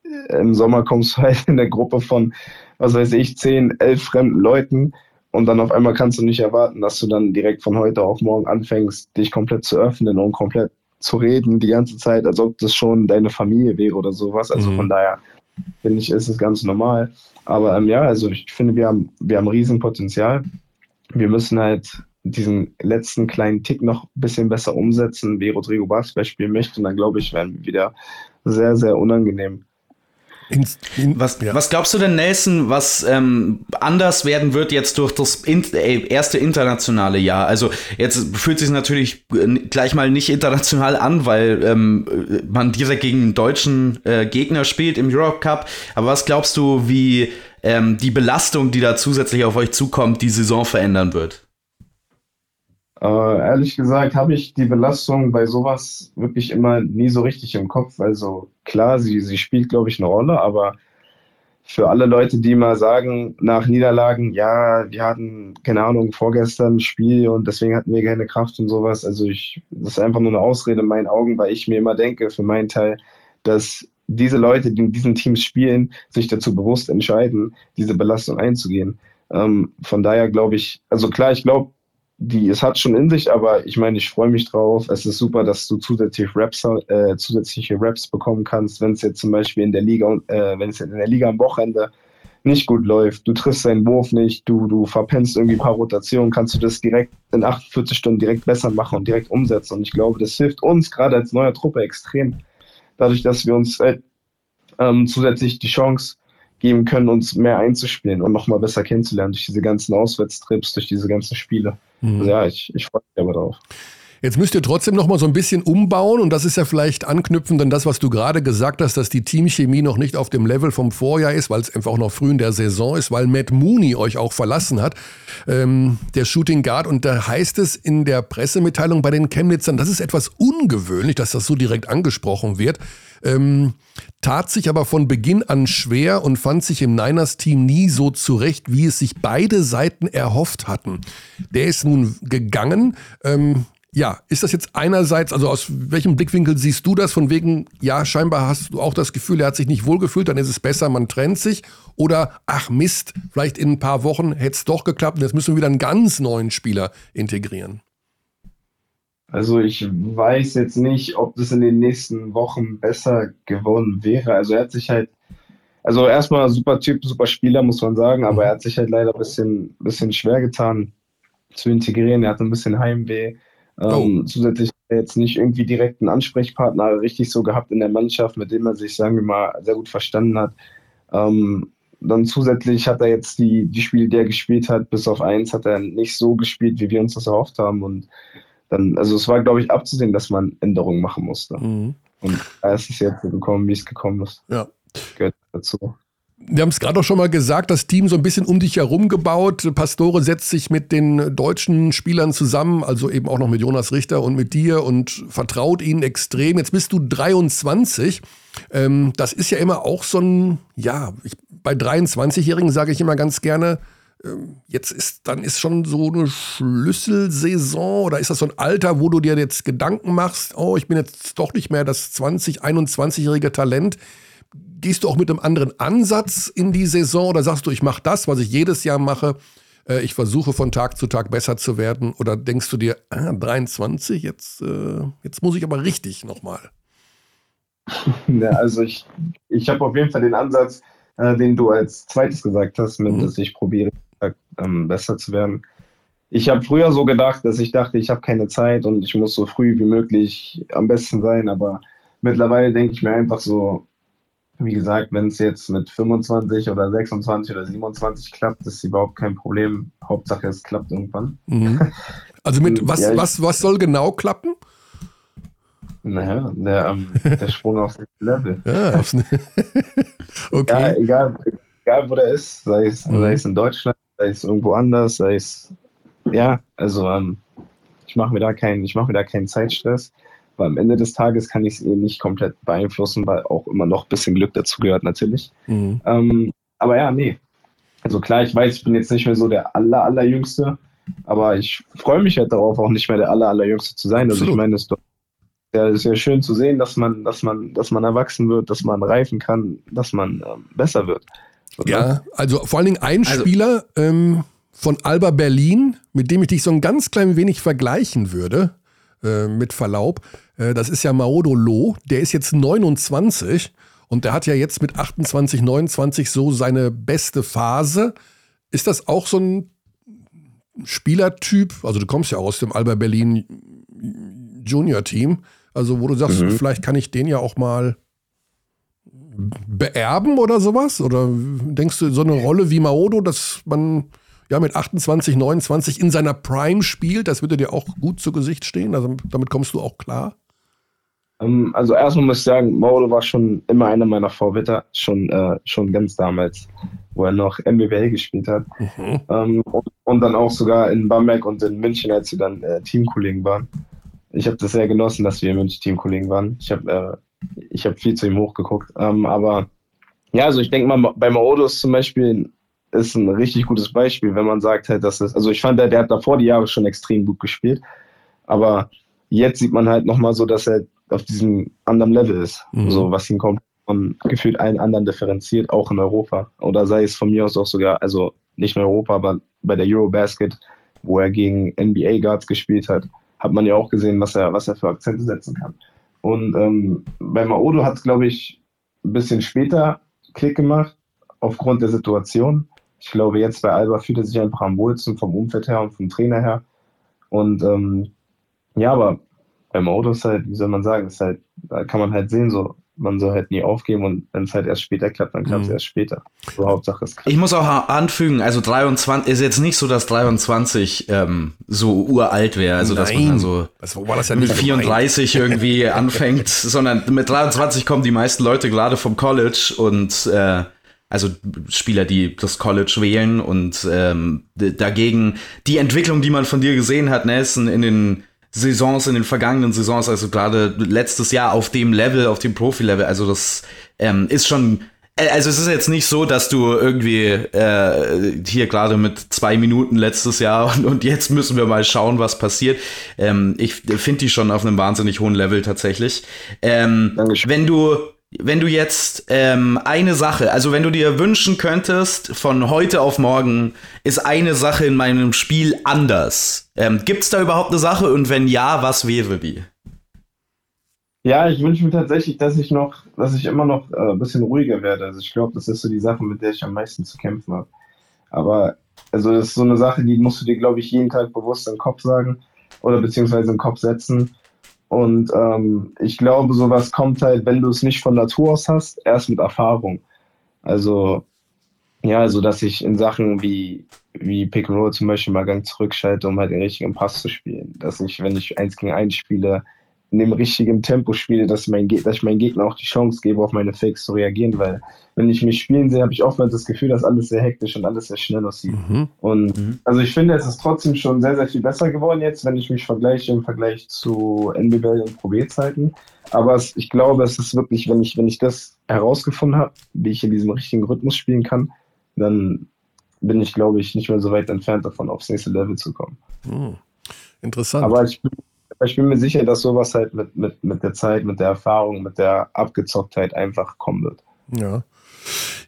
äh, im Sommer kommst du halt in der Gruppe von, was weiß ich, zehn, elf fremden Leuten und dann auf einmal kannst du nicht erwarten, dass du dann direkt von heute auf morgen anfängst, dich komplett zu öffnen und komplett zu reden die ganze Zeit, als ob das schon deine Familie wäre oder sowas. Also mhm. von daher finde ich, ist es ganz normal. Aber ähm, ja, also ich finde, wir haben, wir haben Riesenpotenzial. Wir müssen halt diesen letzten kleinen Tick noch ein bisschen besser umsetzen, wie Rodrigo Basketball spielen möchte. Und dann glaube ich, werden wir wieder sehr, sehr unangenehm. In, in, was, ja. was, glaubst du denn, Nelson, was ähm, anders werden wird jetzt durch das in, äh, erste internationale Jahr? Also jetzt fühlt sich natürlich gleich mal nicht international an, weil ähm, man direkt gegen einen deutschen äh, Gegner spielt im Europe Cup. Aber was glaubst du, wie ähm, die Belastung, die da zusätzlich auf euch zukommt, die Saison verändern wird? Äh, ehrlich gesagt habe ich die Belastung bei sowas wirklich immer nie so richtig im Kopf. Also klar, sie, sie spielt, glaube ich, eine Rolle, aber für alle Leute, die mal sagen nach Niederlagen, ja, wir hatten, keine Ahnung, vorgestern ein Spiel und deswegen hatten wir keine Kraft und sowas. Also ich, das ist einfach nur eine Ausrede in meinen Augen, weil ich mir immer denke, für meinen Teil, dass diese Leute, die in diesen Teams spielen, sich dazu bewusst entscheiden, diese Belastung einzugehen. Ähm, von daher glaube ich, also klar, ich glaube, die, es hat schon in sich, aber ich meine, ich freue mich drauf. Es ist super, dass du zusätzliche Raps, äh, zusätzliche Raps bekommen kannst, wenn es jetzt zum Beispiel in der Liga, äh, wenn es in der Liga am Wochenende nicht gut läuft, du triffst deinen Wurf nicht, du, du verpennst irgendwie ein paar Rotationen, kannst du das direkt in 48 Stunden direkt besser machen und direkt umsetzen. Und ich glaube, das hilft uns gerade als neuer Truppe extrem. Dadurch, dass wir uns halt ähm, zusätzlich die Chance geben können, uns mehr einzuspielen und nochmal besser kennenzulernen durch diese ganzen Auswärtstrips, durch diese ganzen Spiele. Mhm. Also ja, ich, ich freue mich aber drauf. Jetzt müsst ihr trotzdem noch mal so ein bisschen umbauen und das ist ja vielleicht anknüpfend an das, was du gerade gesagt hast, dass die Teamchemie noch nicht auf dem Level vom Vorjahr ist, weil es einfach auch noch früh in der Saison ist, weil Matt Mooney euch auch verlassen hat, ähm, der Shooting Guard. Und da heißt es in der Pressemitteilung bei den Chemnitzern, das ist etwas ungewöhnlich, dass das so direkt angesprochen wird. Ähm, tat sich aber von Beginn an schwer und fand sich im Niners-Team nie so zurecht, wie es sich beide Seiten erhofft hatten. Der ist nun gegangen. Ähm, ja, ist das jetzt einerseits, also aus welchem Blickwinkel siehst du das? Von wegen, ja, scheinbar hast du auch das Gefühl, er hat sich nicht wohlgefühlt, dann ist es besser, man trennt sich. Oder, ach Mist, vielleicht in ein paar Wochen hätte es doch geklappt und jetzt müssen wir wieder einen ganz neuen Spieler integrieren. Also ich weiß jetzt nicht, ob das in den nächsten Wochen besser geworden wäre. Also er hat sich halt, also erstmal super Typ, super Spieler, muss man sagen, aber er hat sich halt leider ein bisschen, bisschen schwer getan zu integrieren. Er hat ein bisschen Heimweh ähm, oh. Zusätzlich jetzt nicht irgendwie direkt einen Ansprechpartner richtig so gehabt in der Mannschaft, mit dem er sich, sagen wir mal, sehr gut verstanden hat. Ähm, dann zusätzlich hat er jetzt die, die Spiele, die er gespielt hat, bis auf eins hat er nicht so gespielt, wie wir uns das erhofft haben. Und dann, also es war, glaube ich, abzusehen, dass man Änderungen machen musste. Mhm. Und da ist es jetzt so gekommen, wie es gekommen ist. Ja. Gehört dazu. Wir haben es gerade auch schon mal gesagt, das Team so ein bisschen um dich herum gebaut. Pastore setzt sich mit den deutschen Spielern zusammen, also eben auch noch mit Jonas Richter und mit dir und vertraut ihnen extrem. Jetzt bist du 23. Ähm, das ist ja immer auch so ein, ja, ich, bei 23-Jährigen sage ich immer ganz gerne, jetzt ist, dann ist schon so eine Schlüsselsaison oder ist das so ein Alter, wo du dir jetzt Gedanken machst, oh, ich bin jetzt doch nicht mehr das 20-, 21-jährige Talent gehst du auch mit einem anderen Ansatz in die Saison oder sagst du, ich mache das, was ich jedes Jahr mache, äh, ich versuche von Tag zu Tag besser zu werden? Oder denkst du dir, ah, 23, jetzt, äh, jetzt muss ich aber richtig nochmal? Ja, also ich, ich habe auf jeden Fall den Ansatz, äh, den du als zweites gesagt hast, mit, mhm. dass ich probiere, ähm, besser zu werden. Ich habe früher so gedacht, dass ich dachte, ich habe keine Zeit und ich muss so früh wie möglich am besten sein, aber mittlerweile denke ich mir einfach so, wie gesagt, wenn es jetzt mit 25 oder 26 oder 27 klappt, ist überhaupt kein Problem. Hauptsache, es klappt irgendwann. Mhm. Also mit was, ja, was, was soll genau klappen? Naja, der, ähm, der Sprung aufs nächste Level. Ja, aufs okay. Ja, egal, egal, wo der ist, sei es, mhm. sei es in Deutschland, sei es irgendwo anders, sei es, ja, also ähm, ich mache mir da keinen, ich mache mir da keinen Zeitstress. Weil am Ende des Tages kann ich es eh nicht komplett beeinflussen, weil auch immer noch ein bisschen Glück dazu gehört natürlich. Mhm. Ähm, aber ja, nee. Also klar, ich weiß, ich bin jetzt nicht mehr so der aller, allerjüngste, aber ich freue mich halt darauf, auch nicht mehr der aller, allerjüngste zu sein. Absolut. Also ich meine, es ist doch ja, ist ja schön zu sehen, dass man, dass man, dass man erwachsen wird, dass man reifen kann, dass man ähm, besser wird. Oder? Ja, also vor allen Dingen ein also, Spieler ähm, von Alba Berlin, mit dem ich dich so ein ganz klein wenig vergleichen würde, äh, mit Verlaub. Äh, das ist ja Maodo Lo, der ist jetzt 29 und der hat ja jetzt mit 28, 29 so seine beste Phase. Ist das auch so ein Spielertyp? Also du kommst ja aus dem Alba Berlin Junior Team, also wo du sagst, mhm. vielleicht kann ich den ja auch mal beerben oder sowas? Oder denkst du, so eine Rolle wie Maodo, dass man ja, mit 28, 29 in seiner Prime spielt, das würde dir auch gut zu Gesicht stehen. Also damit kommst du auch klar. Ähm, also erstmal muss ich sagen, Mauro war schon immer einer meiner Vorwitter, schon, äh, schon ganz damals, wo er noch MBBL gespielt hat. Mhm. Ähm, und, und, dann auch sogar in Bamberg und in München, als wir dann äh, Teamkollegen waren. Ich habe das sehr genossen, dass wir in München Teamkollegen waren. Ich habe äh, hab viel zu ihm hochgeguckt. Ähm, aber ja, also ich denke mal, bei Maodo ist zum Beispiel ist ein richtig gutes Beispiel, wenn man sagt halt, dass es, also ich fand, der, der hat davor die Jahre schon extrem gut gespielt, aber jetzt sieht man halt nochmal so, dass er auf diesem anderen Level ist, mhm. so was ihn kommt von gefühlt allen anderen differenziert, auch in Europa. Oder sei es von mir aus auch sogar, also nicht in Europa, aber bei der Eurobasket, wo er gegen NBA Guards gespielt hat, hat man ja auch gesehen, was er, was er für Akzente setzen kann. Und ähm, bei Maodo hat es, glaube ich, ein bisschen später Klick gemacht, aufgrund der Situation. Ich glaube, jetzt bei Alba fühlt er sich einfach am wohlsten vom Umfeld her und vom Trainer her. Und ähm, ja, aber beim Auto ist halt, wie soll man sagen, ist halt, da kann man halt sehen, so, man soll halt nie aufgeben und wenn es halt erst später klappt, dann klappt es Mhm. erst später. So Hauptsache es klappt. Ich muss auch anfügen, also 23 ist jetzt nicht so, dass 23 ähm, so uralt wäre, also dass man Nein. dann so Das war das ja mit nicht gemeint. 34 irgendwie anfängt, sondern mit 23 kommen die meisten Leute gerade vom College und äh, also Spieler, die das College wählen und ähm, dagegen die Entwicklung, die man von dir gesehen hat, Nelson, in den Saisons, in den vergangenen Saisons, also gerade letztes Jahr auf dem Level, auf dem Profi-Level, also das ähm, ist schon äh, also es ist jetzt nicht so, dass du irgendwie äh, hier gerade mit zwei Minuten letztes Jahr und, und jetzt müssen wir mal schauen, was passiert. Ähm, ich finde die schon auf einem wahnsinnig hohen Level tatsächlich. Ähm, Dankeschön. wenn du wenn du jetzt ähm, eine Sache, also wenn du dir wünschen könntest, von heute auf morgen ist eine Sache in meinem Spiel anders. Ähm, Gibt es da überhaupt eine Sache und wenn ja, was wäre die? Ja, ich wünsche mir tatsächlich, dass ich noch, dass ich immer noch äh, ein bisschen ruhiger werde. Also ich glaube, das ist so die Sache, mit der ich am meisten zu kämpfen habe. Aber also das ist so eine Sache, die musst du dir, glaube ich, jeden Tag bewusst im Kopf sagen oder beziehungsweise im Kopf setzen. Und ähm, ich glaube, sowas kommt halt, wenn du es nicht von Natur aus hast, erst mit Erfahrung. Also ja, also dass ich in Sachen wie wie Pick and Roll zum Beispiel mal Gang zurückschalte, um halt den richtigen Pass zu spielen. Dass ich, wenn ich eins gegen eins spiele, in dem richtigen Tempo spiele, dass, mein, dass ich meinem Gegner auch die Chance gebe, auf meine Fakes zu reagieren, weil wenn ich mich spielen sehe, habe ich oftmals das Gefühl, dass alles sehr hektisch und alles sehr schnell aussieht. Mhm. Und Mhm. also ich finde, es ist trotzdem schon sehr, sehr viel besser geworden jetzt, wenn ich mich vergleiche im Vergleich zu NBL und Pro B-Zeiten. Aber es, ich glaube, es ist wirklich, wenn ich, wenn ich das herausgefunden habe, wie ich in diesem richtigen Rhythmus spielen kann, dann bin ich, glaube ich, nicht mehr so weit entfernt davon, aufs nächste Level zu kommen. Hm. Interessant. Aber ich bin, ich bin mir sicher, dass sowas halt mit, mit, mit der Zeit, mit der Erfahrung, mit der Abgezocktheit einfach kommen wird. Ja.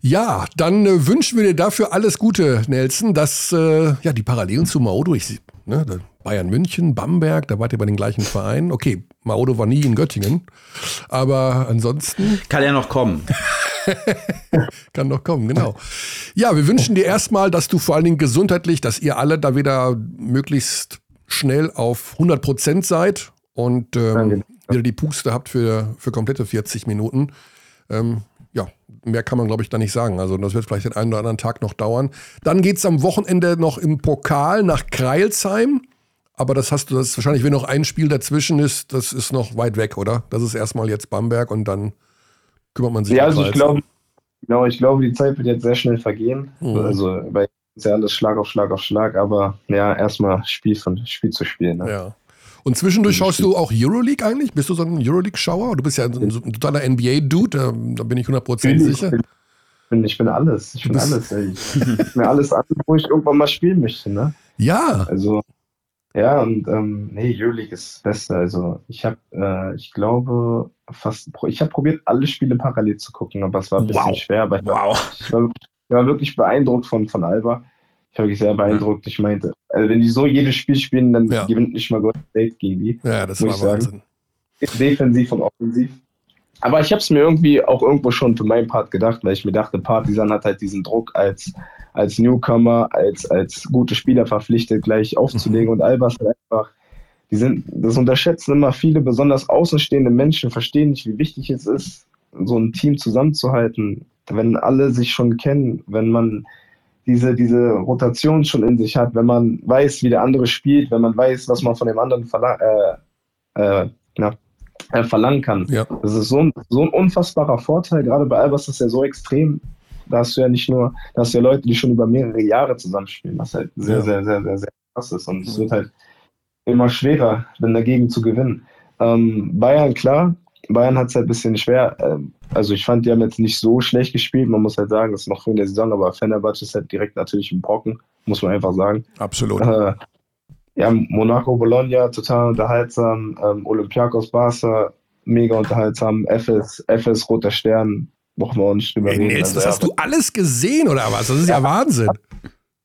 Ja, dann äh, wünschen wir dir dafür alles Gute, Nelson, dass äh, ja die Parallelen zu Maodo, ich, ne, Bayern München, Bamberg, da wart ihr bei den gleichen Vereinen. Okay, Maodo war nie in Göttingen, aber ansonsten Kann ja noch kommen. kann noch kommen, genau. Ja, wir wünschen dir erstmal, dass du vor allen Dingen gesundheitlich, dass ihr alle da wieder möglichst schnell auf 100 Prozent seid und ähm, wieder die Puste habt für, für komplette 40 Minuten. Ähm, ja, mehr kann man, glaube ich, da nicht sagen. Also das wird vielleicht den einen oder anderen Tag noch dauern. Dann geht's am Wochenende noch im Pokal nach Kreilsheim. Aber das hast du, das ist wahrscheinlich, wenn noch ein Spiel dazwischen ist, das ist noch weit weg, oder? Das ist erstmal jetzt Bamberg und dann kümmert man sich Ja, um also ich glaube, genau, ich glaube, die Zeit wird jetzt sehr schnell vergehen. Mhm. Also, es ist ja alles Schlag auf Schlag auf Schlag, aber ja, erstmal Spiel von Spiel zu spielen. Ne? Ja. Und zwischendurch schaust du auch Euroleague eigentlich? Bist du so ein Euroleague-Schauer? Du bist ja ein, so ein totaler NBA-Dude, da, da bin ich 100% Ich sicher. bin, bin, ich bin alles. Ich bin alles. Ey. Ich mir alles an, wo ich irgendwann mal spielen möchte. Ne? Ja, Also, ja, und ähm, nee, Euroleague ist das Beste. Also, ich habe, äh, ich glaube, fast, ich habe probiert, alle Spiele parallel zu gucken, aber es war ein bisschen Wow. schwer. Aber ich war, Wow. ich war, ich war wirklich beeindruckt von, von Alba. Ich war wirklich sehr beeindruckt. Ich meinte, also wenn die so jedes Spiel spielen, dann Ja. gewinnt nicht mal Golden State gegen die. ja, das Muss war ich sagen. Wahnsinn. Defensiv und offensiv. Aber ich habe es mir irgendwie auch irgendwo schon für meinen Part gedacht, weil ich mir dachte, Partisan hat halt diesen Druck als, als Newcomer, als, als gute Spieler verpflichtet, gleich aufzulegen. Und Alba ist halt einfach, die sind, das unterschätzen immer viele, besonders außenstehende Menschen, verstehen nicht, wie wichtig es ist, so ein Team zusammenzuhalten, wenn alle sich schon kennen, wenn man diese, diese Rotation schon in sich hat, wenn man weiß, wie der andere spielt, wenn man weiß, was man von dem anderen verla äh, äh, na, äh, verlangen kann. Ja. Das ist so ein, so ein unfassbarer Vorteil. Gerade bei Alba ist ja so extrem. Da hast du ja nicht nur, da hast du ja Leute, die schon über mehrere Jahre zusammenspielen, was halt sehr, Ja. sehr, sehr, sehr, sehr krass ist. Und es wird halt immer schwerer, dann dagegen zu gewinnen. Ähm, Bayern, klar, Bayern hat es halt ein bisschen schwer. Ähm, also ich fand, die haben jetzt nicht so schlecht gespielt. Man muss halt sagen, das ist noch früh in der Saison, aber Fenerbahce ist halt direkt natürlich ein Brocken, muss man einfach sagen. Absolut. Äh, ja, Monaco, Bologna, total unterhaltsam. Ähm, Olympiakos, Barca, mega unterhaltsam. FS, FS, Roter Stern, brauchen wir auch nicht drüber reden. Nils, Also, das ja, hast du alles gesehen oder was? Das ist ja, Wahnsinn.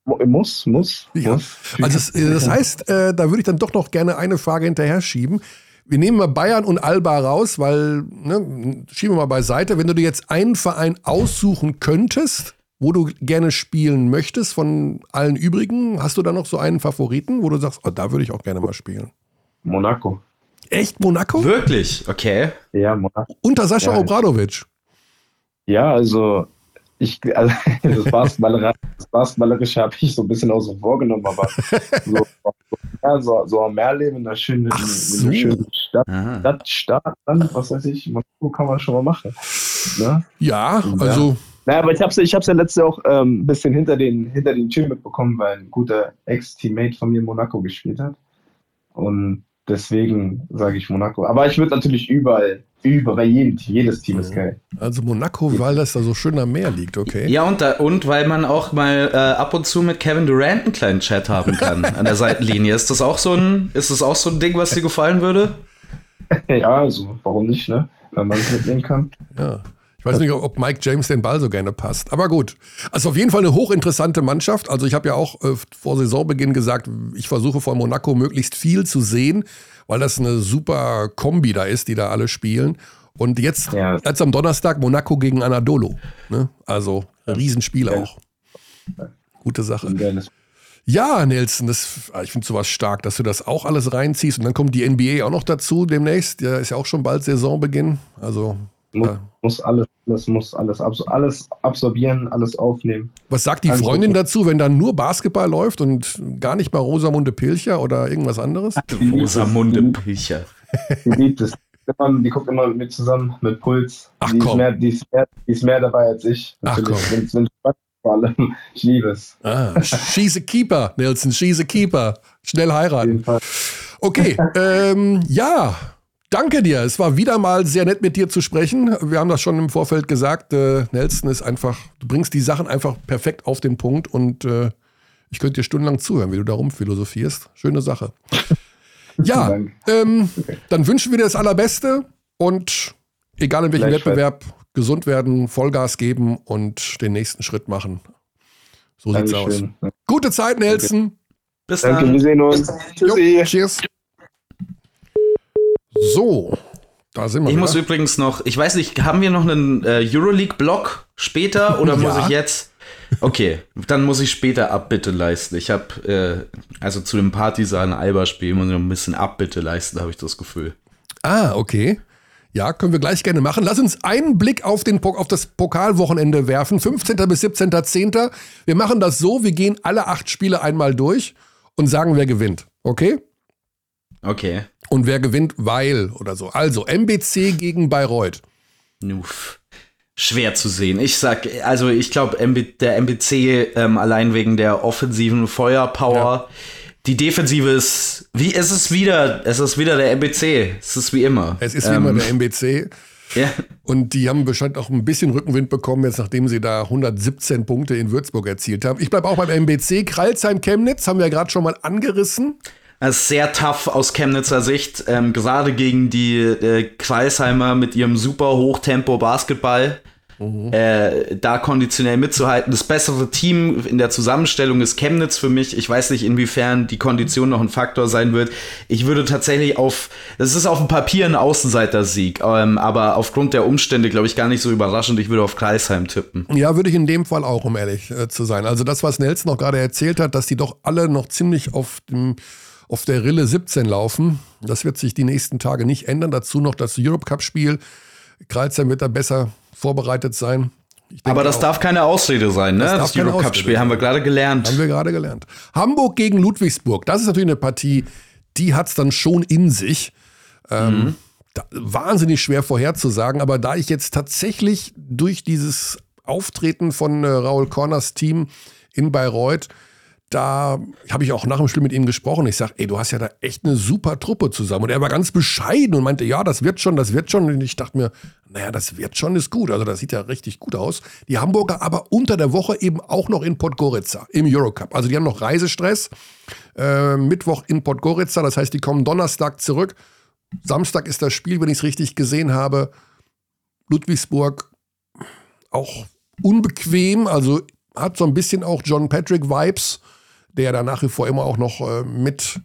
mu- Muss, muss. Ja. muss. Also das, das heißt, äh, da würde ich dann doch noch gerne eine Frage hinterher schieben. Wir nehmen mal Bayern und Alba raus, weil, ne, schieben wir mal beiseite. Wenn du dir jetzt einen Verein aussuchen könntest, wo du gerne spielen möchtest von allen übrigen, hast du da noch so einen Favoriten, wo du sagst, oh, da würde ich auch gerne mal spielen? Monaco. Echt Monaco? Wirklich? Okay. Ja, Monaco. Unter Sascha Ja. Obradovic. Ja, also ich, also, das Basketballerische, das Basketballerische habe ich so ein bisschen außen vor genommen, aber so, ja, so, so am Meer leben in einer schönen, so. schönen Stadt, Aha. Stadt, Stadt, dann, was weiß ich, Monaco kann man schon mal machen. Ne? Ja, also Naja, aber ich habe es ich hab's ja letztes Jahr auch ähm, ein bisschen hinter den, hinter den Türen mitbekommen, weil ein guter Ex-Teammate von mir in Monaco gespielt hat. Und deswegen sage ich Monaco. Aber ich würde natürlich überall, überall, bei jedem Team, jedes Team ist geil. Also Monaco, weil das da so schön am Meer liegt, okay? Ja, und, da, und weil man auch mal äh, ab und zu mit Kevin Durant einen kleinen Chat haben kann an der Seitenlinie. Ist das auch so ein, ist das auch so ein Ding, was dir gefallen würde? Ja, also warum nicht, ne? Wenn man es mitnehmen kann. Ja. Ich weiß nicht, ob Mike James den Ball so gerne passt. Aber gut. Also auf jeden Fall eine hochinteressante Mannschaft. Also ich habe ja auch äh, vor Saisonbeginn gesagt, ich versuche von Monaco möglichst viel zu sehen, weil das eine super Kombi da ist, die da alle spielen. Und jetzt, Ja. jetzt am Donnerstag Monaco gegen Anadolu. Ne? Also Riesenspiel Ja. auch. Gute Sache. Ein Ja, Nelson, das, ich finde sowas stark, dass du das auch alles reinziehst. Und dann kommt die NBA auch noch dazu demnächst. Ja, ist ja auch schon bald Saisonbeginn. Also, muss, Ja. muss alles, das muss alles, absor alles absorbieren, alles aufnehmen. was sagt die Also- Freundin dazu, wenn dann nur Basketball läuft und gar nicht mal Rosamunde Pilcher oder irgendwas anderes? Rosamunde Pilcher. Die liebt es. Immer, die guckt immer mit mir zusammen, mit Puls. Ach, die, komm. Ist mehr, die, ist mehr, die ist mehr dabei als ich. Ach, Natürlich. komm. Wenn's, wenn's Spaß vor allem. Ich liebe es. Ah, she's a keeper, Nelson, she's a keeper. Schnell Auf heiraten. jeden Fall. Okay, ähm, ja, danke dir. Es war wieder mal sehr nett mit dir zu sprechen. Wir haben das schon im Vorfeld gesagt. Äh, Nelson ist einfach, du bringst die Sachen einfach perfekt auf den Punkt und äh, ich könnte dir stundenlang zuhören, wie du darum philosophierst. Schöne Sache. Ja, ähm, dann wünschen wir dir das Allerbeste und egal in welchem. Wettbewerb, gesund werden, Vollgas geben und den nächsten Schritt machen. So sieht's aus. Dankeschön. Gute Zeit, Nelson. Bis Danke, wir dann. sehen uns. Jo, Tschüssi. cheers. So, da sind wir. Ich muss wieder. übrigens noch, ich weiß nicht, haben wir noch einen äh, Euroleague-Block später oder muss Ja. ich jetzt? Okay, dann muss ich später Abbitte leisten. Ich habe, äh, also zu dem Partisan-Alba-Spiel muss ich noch ein bisschen Abbitte leisten, habe ich das Gefühl. Ah, okay. Ja, können wir gleich gerne machen. Lass uns einen Blick auf, den, auf das Pokalwochenende werfen. 15. bis 17.10. Wir machen das so, wir gehen alle acht Spiele einmal durch und sagen, wer gewinnt. Okay? Okay. Und wer gewinnt, weil oder so. Also, MBC gegen Bayreuth. Nuff. Schwer zu sehen. Ich sag, also ich glaube, der MBC ähm, allein wegen der offensiven Feuerpower. Die Defensive ist, wie, es ist wieder, es ist wieder der MBC. Es ist wie immer. Es ist wie Ähm, immer der MBC. Ja, Und die haben wahrscheinlich auch ein bisschen Rückenwind bekommen, jetzt nachdem sie da 117 Punkte in Würzburg erzielt haben. Ich bleibe auch beim MBC. Kralsheim-Chemnitz haben wir gerade schon mal angerissen. Das ist sehr tough aus Chemnitzer Sicht, ähm, gerade gegen die äh, Kreisheimer mit ihrem super Hochtempo-Basketball. Äh, da konditionell mitzuhalten. Das bessere Team in der Zusammenstellung ist Chemnitz für mich. Ich weiß nicht, inwiefern die Kondition noch ein Faktor sein wird. Ich würde tatsächlich auf, das ist auf dem Papier ein Außenseiter-Sieg, ähm, aber aufgrund der Umstände, glaube ich, gar nicht so überraschend. Ich würde auf Kreisheim tippen. Ja, würde ich in dem Fall auch, um ehrlich äh, zu sein. Also das, was Nelson noch gerade erzählt hat, dass die doch alle noch ziemlich auf, dem, auf der Rille 17 laufen, das wird sich die nächsten Tage nicht ändern. Dazu noch das Europe Cup-Spiel. Kreilsheim wird da besser vorbereitet sein. Aber das auch. darf keine Ausrede sein, ne? Das Das, keine Eurocup-Spiel Ausrede haben wir gerade gelernt. Haben wir gerade gelernt. Hamburg gegen Ludwigsburg. Das ist natürlich eine Partie, die hat es dann schon in sich. Ähm, da, wahnsinnig schwer vorherzusagen. Aber da ich jetzt tatsächlich durch dieses Auftreten von äh, Raul Corners Team in Bayreuth, da habe ich auch nach dem Spiel mit ihm gesprochen. Ich sage, ey, du hast ja da echt eine super Truppe zusammen. Und er war ganz bescheiden und meinte, ja, das wird schon, das wird schon. Und ich dachte mir, naja, das wird schon, ist gut. Also das sieht ja richtig gut aus. Die Hamburger aber unter der Woche eben auch noch in Podgorica im Eurocup. Also die haben noch Reisestress. Äh, Mittwoch in Podgorica, das heißt, die kommen Donnerstag zurück. Samstag ist das Spiel, wenn ich es richtig gesehen habe. Ludwigsburg auch unbequem, also hat so ein bisschen auch John Patrick Vibes, der da nach wie vor immer auch noch äh, mit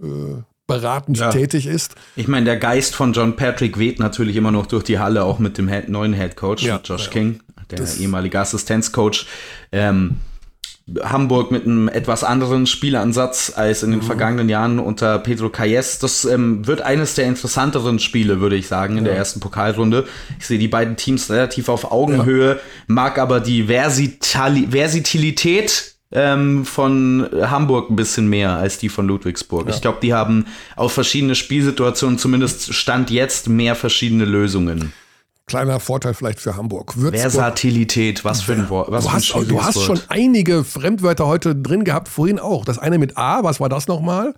äh, beratend Ja. tätig ist. Ich meine, der Geist von John Patrick weht natürlich immer noch durch die Halle, auch mit dem neuen Head Coach, Ja, Josh ja. King, der Das- ehemalige Assistenzcoach. Ähm, Hamburg mit einem etwas anderen Spielansatz als in den mhm. vergangenen Jahren unter Pedro Calles. Das ähm, wird eines der interessanteren Spiele, würde ich sagen, in ja. der ersten Pokalrunde. Ich sehe die beiden Teams relativ auf Augenhöhe, ja. mag aber die Versitali Versatilität ähm, von Hamburg ein bisschen mehr als die von Ludwigsburg. Ja. Ich glaube, die haben auf verschiedene Spielsituationen, zumindest Stand jetzt, mehr verschiedene Lösungen. Kleiner Vorteil vielleicht für Hamburg. Würzburg, Versatilität, was für ein Wort. du, hast, du hast schon einige Fremdwörter heute drin gehabt, vorhin auch. Das eine mit A, was war das nochmal?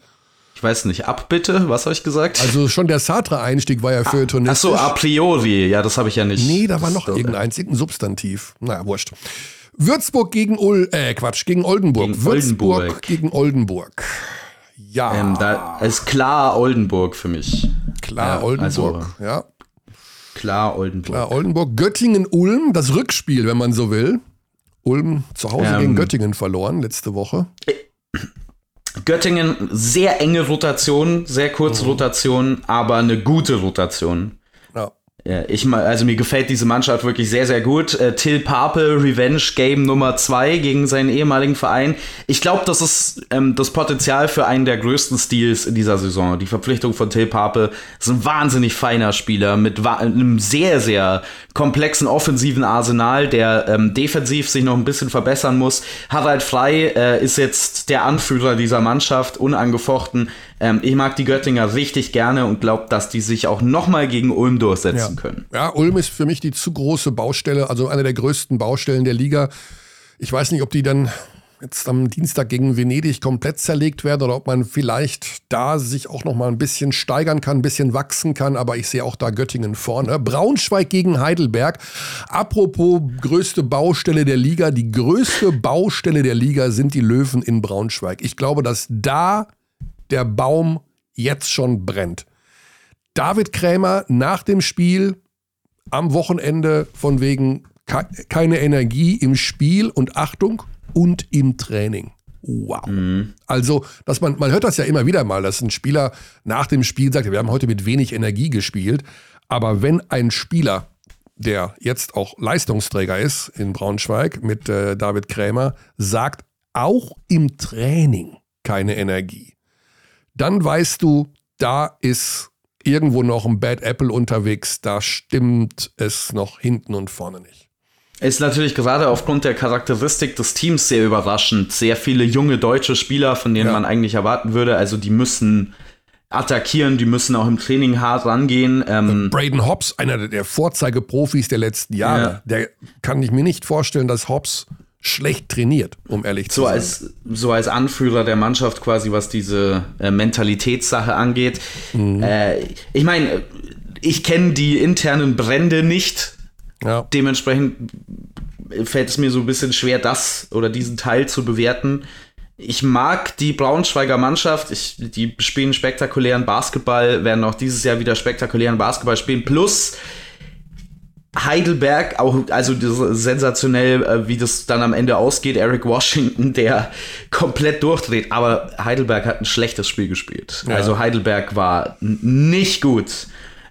Ich weiß nicht, ab bitte, was habe ich gesagt? Also schon der Sartre-Einstieg war ja für ah, Ach so, a priori, ja, das habe ich ja nicht. Nee, da war noch irgendein Substantiv. Na, wurscht. Würzburg gegen Ul äh, Quatsch, gegen Oldenburg. Gegen Würzburg Oldenburg. gegen Oldenburg. Ja. Ähm, da ist klar Oldenburg für mich. Klar, ja, Oldenburg, also, ja. Klar, Oldenburg. Klar, Oldenburg. Göttingen-Ulm, das Rückspiel, wenn man so will. Ulm zu Hause ähm, gegen Göttingen verloren letzte Woche. Göttingen, sehr enge Rotation, sehr kurze mhm. Rotation, aber eine gute Rotation. Ja, ich also mir gefällt diese Mannschaft wirklich sehr, sehr gut. Äh, Till Pape, Revenge Game Nummer 2 gegen seinen ehemaligen Verein. Ich glaube, das ist ähm, das Potenzial für einen der größten Stils in dieser Saison. Die Verpflichtung von Till Pape ist ein wahnsinnig feiner Spieler mit einem sehr, sehr komplexen offensiven Arsenal, der ähm, defensiv sich noch ein bisschen verbessern muss. Harald Frey äh, ist jetzt der Anführer dieser Mannschaft, unangefochten. Ähm, ich mag die Göttinger richtig gerne und glaube, dass die sich auch nochmal gegen Ulm durchsetzen ja. können. Ja, Ulm ist für mich die zu große Baustelle, also eine der größten Baustellen der Liga. Ich weiß nicht, ob die dann jetzt am Dienstag gegen Venedig komplett zerlegt werden oder ob man vielleicht da sich auch noch mal ein bisschen steigern kann, ein bisschen wachsen kann, aber ich sehe auch da Göttingen vorne. Braunschweig gegen Heidelberg. Apropos größte Baustelle der Liga, die größte Baustelle der Liga sind die Löwen in Braunschweig. Ich glaube, dass da der Baum jetzt schon brennt. David Krämer nach dem Spiel am Wochenende von wegen keine Energie im Spiel und Achtung und im Training. Wow. Mhm. Also, dass man, man hört das ja immer wieder mal, dass ein Spieler nach dem Spiel sagt, wir haben heute mit wenig Energie gespielt. Aber wenn ein Spieler, der jetzt auch Leistungsträger ist in Braunschweig mit äh, David Krämer, sagt, auch im Training keine Energie, dann weißt du, da ist irgendwo noch ein Bad Apple unterwegs, da stimmt es noch hinten und vorne nicht. Ist natürlich gerade aufgrund der Charakteristik des Teams sehr überraschend. Sehr viele junge deutsche Spieler, von denen ja. man eigentlich erwarten würde. Also die müssen attackieren, die müssen auch im Training hart rangehen. Ähm Braden Hobbs, einer der Vorzeigeprofis der letzten Jahre, ja. der kann ich mir nicht vorstellen, dass Hobbs schlecht trainiert, um ehrlich zu so sein. Als, so als Anführer der Mannschaft quasi, was diese äh, Mentalitätssache angeht. Mhm. Äh, ich meine, ich kenne die internen Brände nicht. Ja. Dementsprechend fällt es mir so ein bisschen schwer, das oder diesen Teil zu bewerten. Ich mag die Braunschweiger Mannschaft. Ich, die spielen spektakulären Basketball, werden auch dieses Jahr wieder spektakulären Basketball spielen. Plus, Heidelberg, auch, also sensationell, äh, wie das dann am Ende ausgeht. Eric Washington, der komplett durchdreht. Aber Heidelberg hat ein schlechtes Spiel gespielt. Ja. Also Heidelberg war nicht gut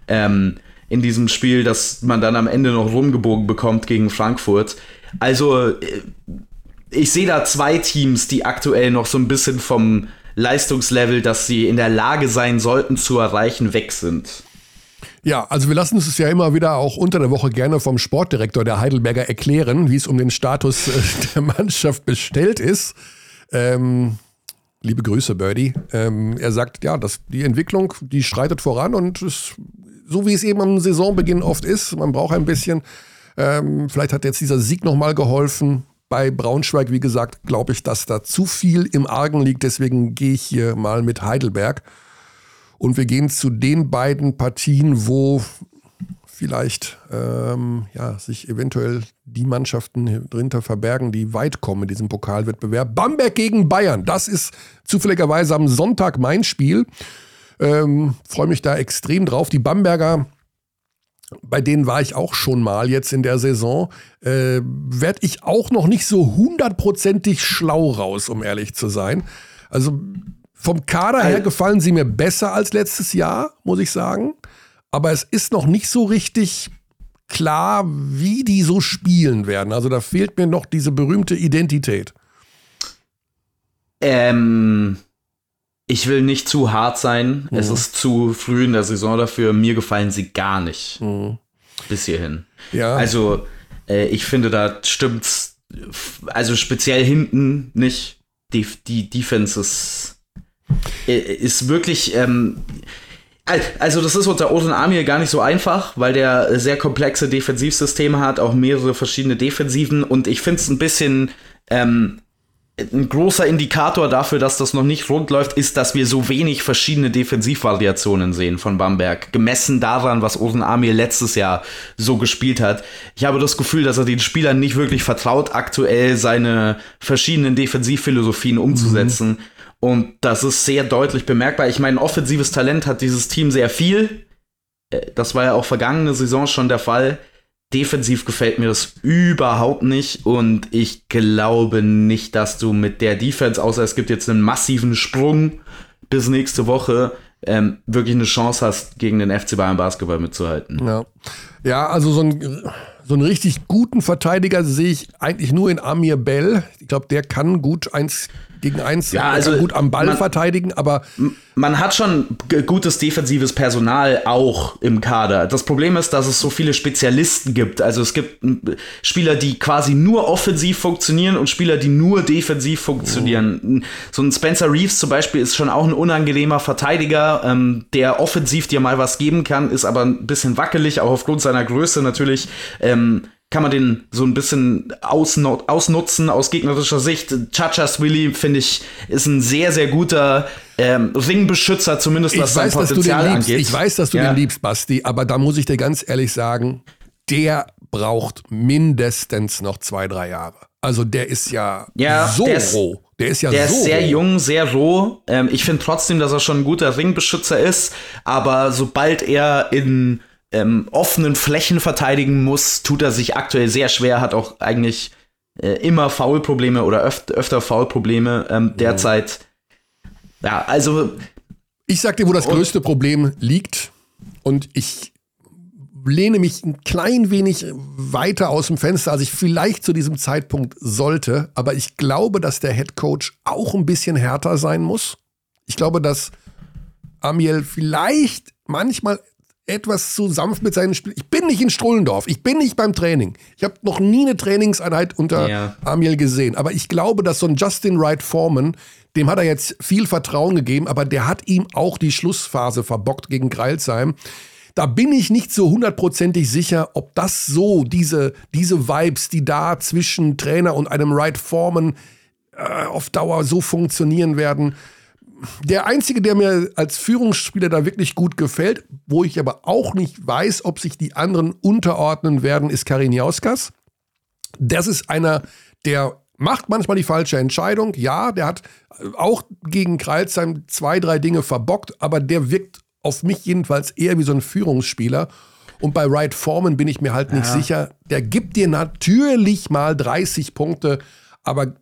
ähm, in diesem Spiel, das man dann am Ende noch rumgebogen bekommt gegen Frankfurt. Also äh, ich sehe da zwei Teams, die aktuell noch so ein bisschen vom Leistungslevel, das sie in der Lage sein sollten zu erreichen, weg sind. Ja, also wir lassen es ja immer wieder auch unter der Woche gerne vom Sportdirektor der Heidelberger erklären, wie es um den Status äh, der Mannschaft bestellt ist. Ähm, liebe Grüße, Birdie. Ähm, er sagt, ja, dass die Entwicklung, die schreitet voran und es, so wie es eben am Saisonbeginn oft ist, man braucht ein bisschen. Ähm, vielleicht hat jetzt dieser Sieg nochmal geholfen. Bei Braunschweig, wie gesagt, glaube ich, dass da zu viel im Argen liegt. Deswegen gehe ich hier mal mit Heidelberg. Und wir gehen zu den beiden Partien, wo vielleicht ähm, ja, sich eventuell die Mannschaften drunter verbergen, die weit kommen in diesem Pokalwettbewerb. Bamberg gegen Bayern, das ist zufälligerweise am Sonntag mein Spiel. Ähm, Freue mich da extrem drauf. Die Bamberger, bei denen war ich auch schon mal jetzt in der Saison, äh, werde ich auch noch nicht so hundertprozentig schlau raus, um ehrlich zu sein. Also vom Kader her gefallen sie mir besser als letztes Jahr, muss ich sagen. Aber es ist noch nicht so richtig klar, wie die so spielen werden. Also da fehlt mir noch diese berühmte Identität. Ähm, ich will nicht zu hart sein. Mhm. Es ist zu früh in der Saison dafür. Mir gefallen sie gar nicht. Mhm. Bis hierhin. Ja. Also, äh, ich finde, da stimmt's. Also speziell hinten nicht. Die, die Defense ist, äh, ist wirklich. Ähm, al- also, das ist unter Odin Amir gar nicht so einfach, weil der sehr komplexe Defensivsysteme hat, auch mehrere verschiedene Defensiven. Und ich finde es ein bisschen. Ähm, ein großer Indikator dafür, dass das noch nicht rund läuft, ist, dass wir so wenig verschiedene Defensivvariationen sehen von Bamberg. Gemessen daran, was Oren Amir letztes Jahr so gespielt hat. Ich habe das Gefühl, dass er den Spielern nicht wirklich vertraut, aktuell seine verschiedenen Defensivphilosophien umzusetzen. Und das ist sehr deutlich bemerkbar. Ich meine, offensives Talent hat dieses Team sehr viel. Äh, Das war ja auch vergangene Saison schon der Fall. Defensiv gefällt mir das überhaupt nicht und ich glaube nicht, dass du mit der Defense, außer es gibt jetzt einen massiven Sprung bis nächste Woche, ähm, wirklich eine Chance hast, gegen den FC Bayern Basketball mitzuhalten. Ja, ja also so, ein, so einen richtig guten Verteidiger sehe ich eigentlich nur in Amir Bell. Ich glaube, der kann gut eins gegen eins Ja, also gut am Ball man- verteidigen, aber Man hat schon gutes defensives Personal auch im Kader. Das Problem ist, dass es so viele Spezialisten gibt. Also es gibt Spieler, die quasi nur offensiv funktionieren und Spieler, die nur defensiv funktionieren. So ein Spencer Reeves zum Beispiel ist schon auch ein unangenehmer Verteidiger, ähm, der offensiv dir mal was geben kann, ist aber ein bisschen wackelig, auch aufgrund seiner Größe natürlich. Ähm, kann man den so ein bisschen ausnutzen aus gegnerischer Sicht. Chachas Willy, finde ich, ist ein sehr, sehr guter ähm, Ringbeschützer, zumindest was ich sein weiß, den Potenzial angeht. Ich weiß, dass du Ja. den liebst, Basti, aber da muss ich dir ganz ehrlich sagen, der braucht mindestens noch zwei, drei Jahre. Also der ist ja, Ja, so der ist- roh. Der ist ja Der so ist sehr roh. jung, sehr roh. Ähm, ich finde trotzdem, dass er schon ein guter Ringbeschützer ist, aber sobald er in ähm, offenen Flächen verteidigen muss, tut er sich aktuell sehr schwer, hat auch eigentlich äh, immer Foulprobleme oder öf öfter Foulprobleme ähm, derzeit. Ja, also Ich sag dir, wo das größte Problem liegt. Und ich lehne mich ein klein wenig weiter aus dem Fenster, als ich vielleicht zu diesem Zeitpunkt sollte. Aber ich glaube, dass der Head Coach auch ein bisschen härter sein muss. Ich glaube, dass Amiel vielleicht manchmal etwas zu sanft mit seinen Spielen. Ich bin nicht in Strullendorf. Ich bin nicht beim Training. Ich habe noch nie eine Trainingseinheit unter Ja. Amiel gesehen. Aber ich glaube, dass so ein Justin Wright Foreman, dem hat er jetzt viel Vertrauen gegeben, aber der hat ihm auch die Schlussphase verbockt gegen Greilsheim. Da bin ich nicht so hundertprozentig sicher, ob das so, diese, diese Vibes, die da zwischen Trainer und einem Wright Foreman äh, auf Dauer so funktionieren werden. Der einzige, der mir als Führungsspieler da wirklich gut gefällt, wo ich aber auch nicht weiß, ob sich die anderen unterordnen werden, ist Karin Jauskas. Das ist einer, der macht manchmal die falsche Entscheidung. Ja, der hat auch gegen Kreilsheim zwei, drei Dinge verbockt, aber der wirkt auf mich jedenfalls eher wie so ein Führungsspieler. Und bei Wright Foreman bin ich mir halt nicht sicher. Der gibt dir natürlich mal 30 Punkte, aber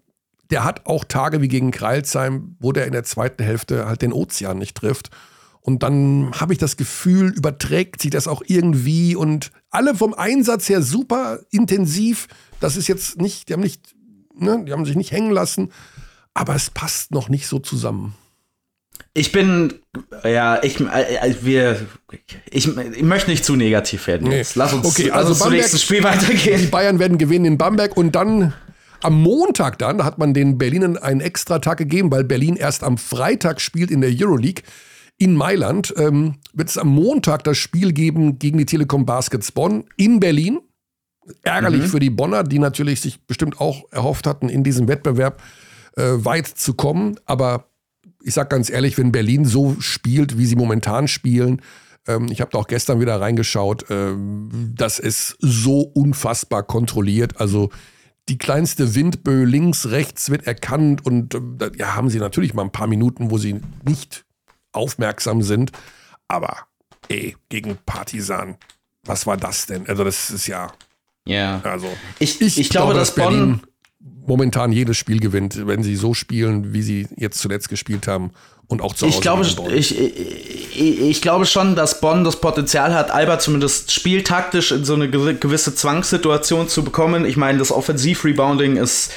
der hat auch Tage wie gegen Kreilsheim, wo der in der zweiten Hälfte halt den Ozean nicht trifft. Und dann habe ich das Gefühl, überträgt sich das auch irgendwie und alle vom Einsatz her super intensiv. Das ist jetzt nicht, die haben nicht, ne, die haben sich nicht hängen lassen, aber es passt noch nicht so zusammen. ich bin, ja, ich, äh, äh, wir, ich, ich möchte nicht zu negativ werden. Nee. Jetzt. Lass uns, Okay, lass also uns zum Bamberg- nächsten Spiel Die weitergehen. Bayern werden gewinnen in Bamberg und dann am Montag dann, da hat man den Berlinern einen extra Tag gegeben, weil Berlin erst am Freitag spielt in der Euroleague in Mailand. Ähm, wird es am Montag das Spiel geben gegen die Telekom Baskets Bonn in Berlin. Ärgerlich für die Bonner, die natürlich sich bestimmt auch erhofft hatten, in diesem Wettbewerb äh, weit zu kommen. Aber ich sag ganz ehrlich, wenn Berlin so spielt, wie sie momentan spielen, ähm, ich habe da auch gestern wieder reingeschaut, ähm, das ist so unfassbar kontrolliert. Also die kleinste Windböe links, rechts wird erkannt und da ja, haben sie natürlich mal ein paar Minuten, wo sie nicht aufmerksam sind. Aber ey, gegen Partisan, was war das denn? Also das ist ja, Ja. also Ich, ich, glaube, dass Bonn, momentan jedes Spiel gewinnt, wenn sie so spielen, wie sie jetzt zuletzt gespielt haben und auch zu Hause Ich glaube, ich, ich, ich glaube schon, dass Bonn das Potenzial hat, Alba zumindest spieltaktisch in so eine gewisse Zwangssituation zu bekommen. Ich meine, das Offensiv-Rebounding ist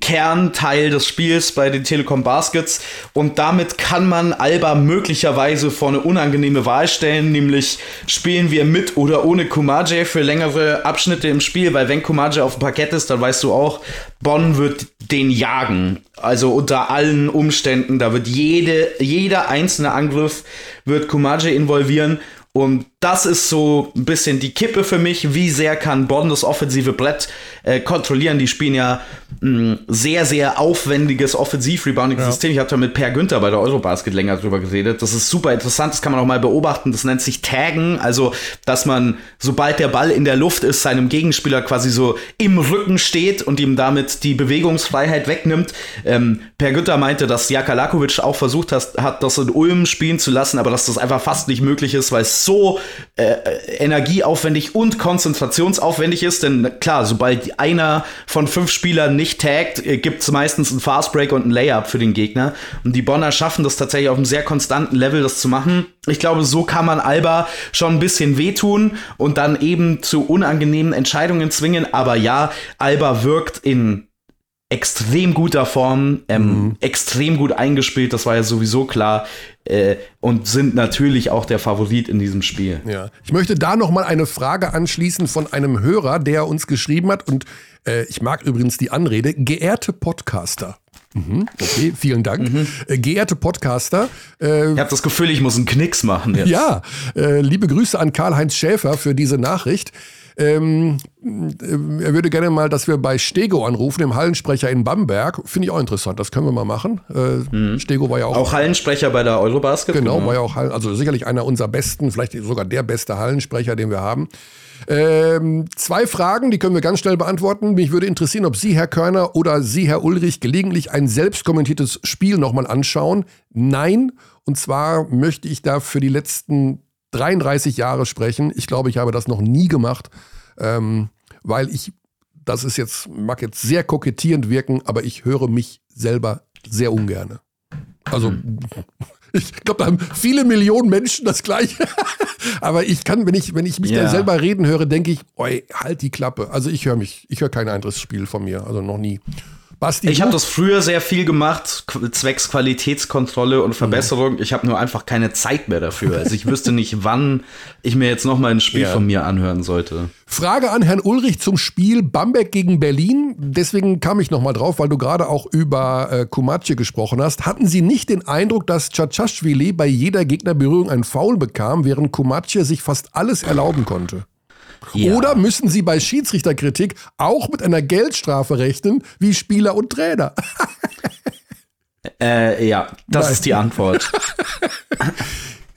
Kernteil des Spiels bei den Telekom Baskets und damit kann man Alba möglicherweise vor eine unangenehme Wahl stellen, nämlich spielen wir mit oder ohne Kumaje für längere Abschnitte im Spiel, weil wenn Kumaje auf dem Parkett ist, dann weißt du auch, Bonn wird den jagen. Also unter allen Umständen, da wird jede, jeder einzelne Angriff wird Kumaje involvieren und das ist so ein bisschen die Kippe für mich. Wie sehr kann Bonn das offensive Brett äh, kontrollieren? Die spielen ja ein sehr, sehr aufwendiges Offensiv-Rebounding-System. Ja. Ich habe da mit Per Günther bei der Eurobasket länger drüber geredet. Das ist super interessant. Das kann man auch mal beobachten. Das nennt sich Taggen. Also, dass man, sobald der Ball in der Luft ist, seinem Gegenspieler quasi so im Rücken steht und ihm damit die Bewegungsfreiheit wegnimmt. Ähm, per Günther meinte, dass Jaka Lakovic auch versucht hat, hat, das in Ulm spielen zu lassen, aber dass das einfach fast nicht möglich ist, weil es so äh, energieaufwendig und konzentrationsaufwendig ist. Denn klar, sobald einer von fünf Spielern nicht taggt, äh, gibt es meistens einen Fastbreak und einen Layup für den Gegner. Und die Bonner schaffen das tatsächlich auf einem sehr konstanten Level, das zu machen. Ich glaube, so kann man Alba schon ein bisschen wehtun und dann eben zu unangenehmen Entscheidungen zwingen. Aber ja, Alba wirkt in extrem guter Form, ähm, mhm. extrem gut eingespielt, das war ja sowieso klar. Äh, und sind natürlich auch der Favorit in diesem Spiel. Ja. Ich möchte da noch mal eine Frage anschließen von einem Hörer, der uns geschrieben hat und äh, ich mag übrigens die Anrede, geehrte Podcaster. Mhm, okay, vielen Dank. Mhm. Äh, geehrte Podcaster. Äh, ich habe das Gefühl, ich muss einen Knicks machen jetzt. Ja, äh, liebe Grüße an Karl-Heinz Schäfer für diese Nachricht. Ähm, äh, er würde gerne mal, dass wir bei Stego anrufen, dem Hallensprecher in Bamberg. Finde ich auch interessant, das können wir mal machen. Äh, mhm. Stego war ja auch. Auch Hallensprecher bei der Eurobasket. Genau, war ja auch Hallen, also sicherlich einer unserer besten, vielleicht sogar der beste Hallensprecher, den wir haben. Ähm, zwei Fragen, die können wir ganz schnell beantworten. Mich würde interessieren, ob Sie, Herr Körner, oder Sie, Herr Ulrich, gelegentlich ein selbst kommentiertes Spiel nochmal anschauen. Nein. Und zwar möchte ich da für die letzten 33 Jahre sprechen. Ich glaube, ich habe das noch nie gemacht, ähm, weil ich, das ist jetzt, mag jetzt sehr kokettierend wirken, aber ich höre mich selber sehr ungern. Also, ich glaube, da haben viele Millionen Menschen das Gleiche. aber ich kann, wenn ich, wenn ich mich ja. da selber reden höre, denke ich, oi, halt die Klappe. Also ich höre mich, ich höre kein anderes Spiel von mir, also noch nie. Basti, ich habe das früher sehr viel gemacht, zwecks Qualitätskontrolle und Verbesserung. Mhm. Ich habe nur einfach keine Zeit mehr dafür. Also ich wüsste nicht, wann ich mir jetzt noch mal ein Spiel ja. von mir anhören sollte. Frage an Herrn Ulrich zum Spiel Bamberg gegen Berlin. Deswegen kam ich noch mal drauf, weil du gerade auch über äh, Kumace gesprochen hast. Hatten Sie nicht den Eindruck, dass Cacashvili bei jeder Gegnerberührung ein Foul bekam, während Kumace sich fast alles erlauben konnte? Ja. Oder müssen sie bei Schiedsrichterkritik auch mit einer Geldstrafe rechnen, wie Spieler und Trainer? äh, ja, das Nein. ist die Antwort.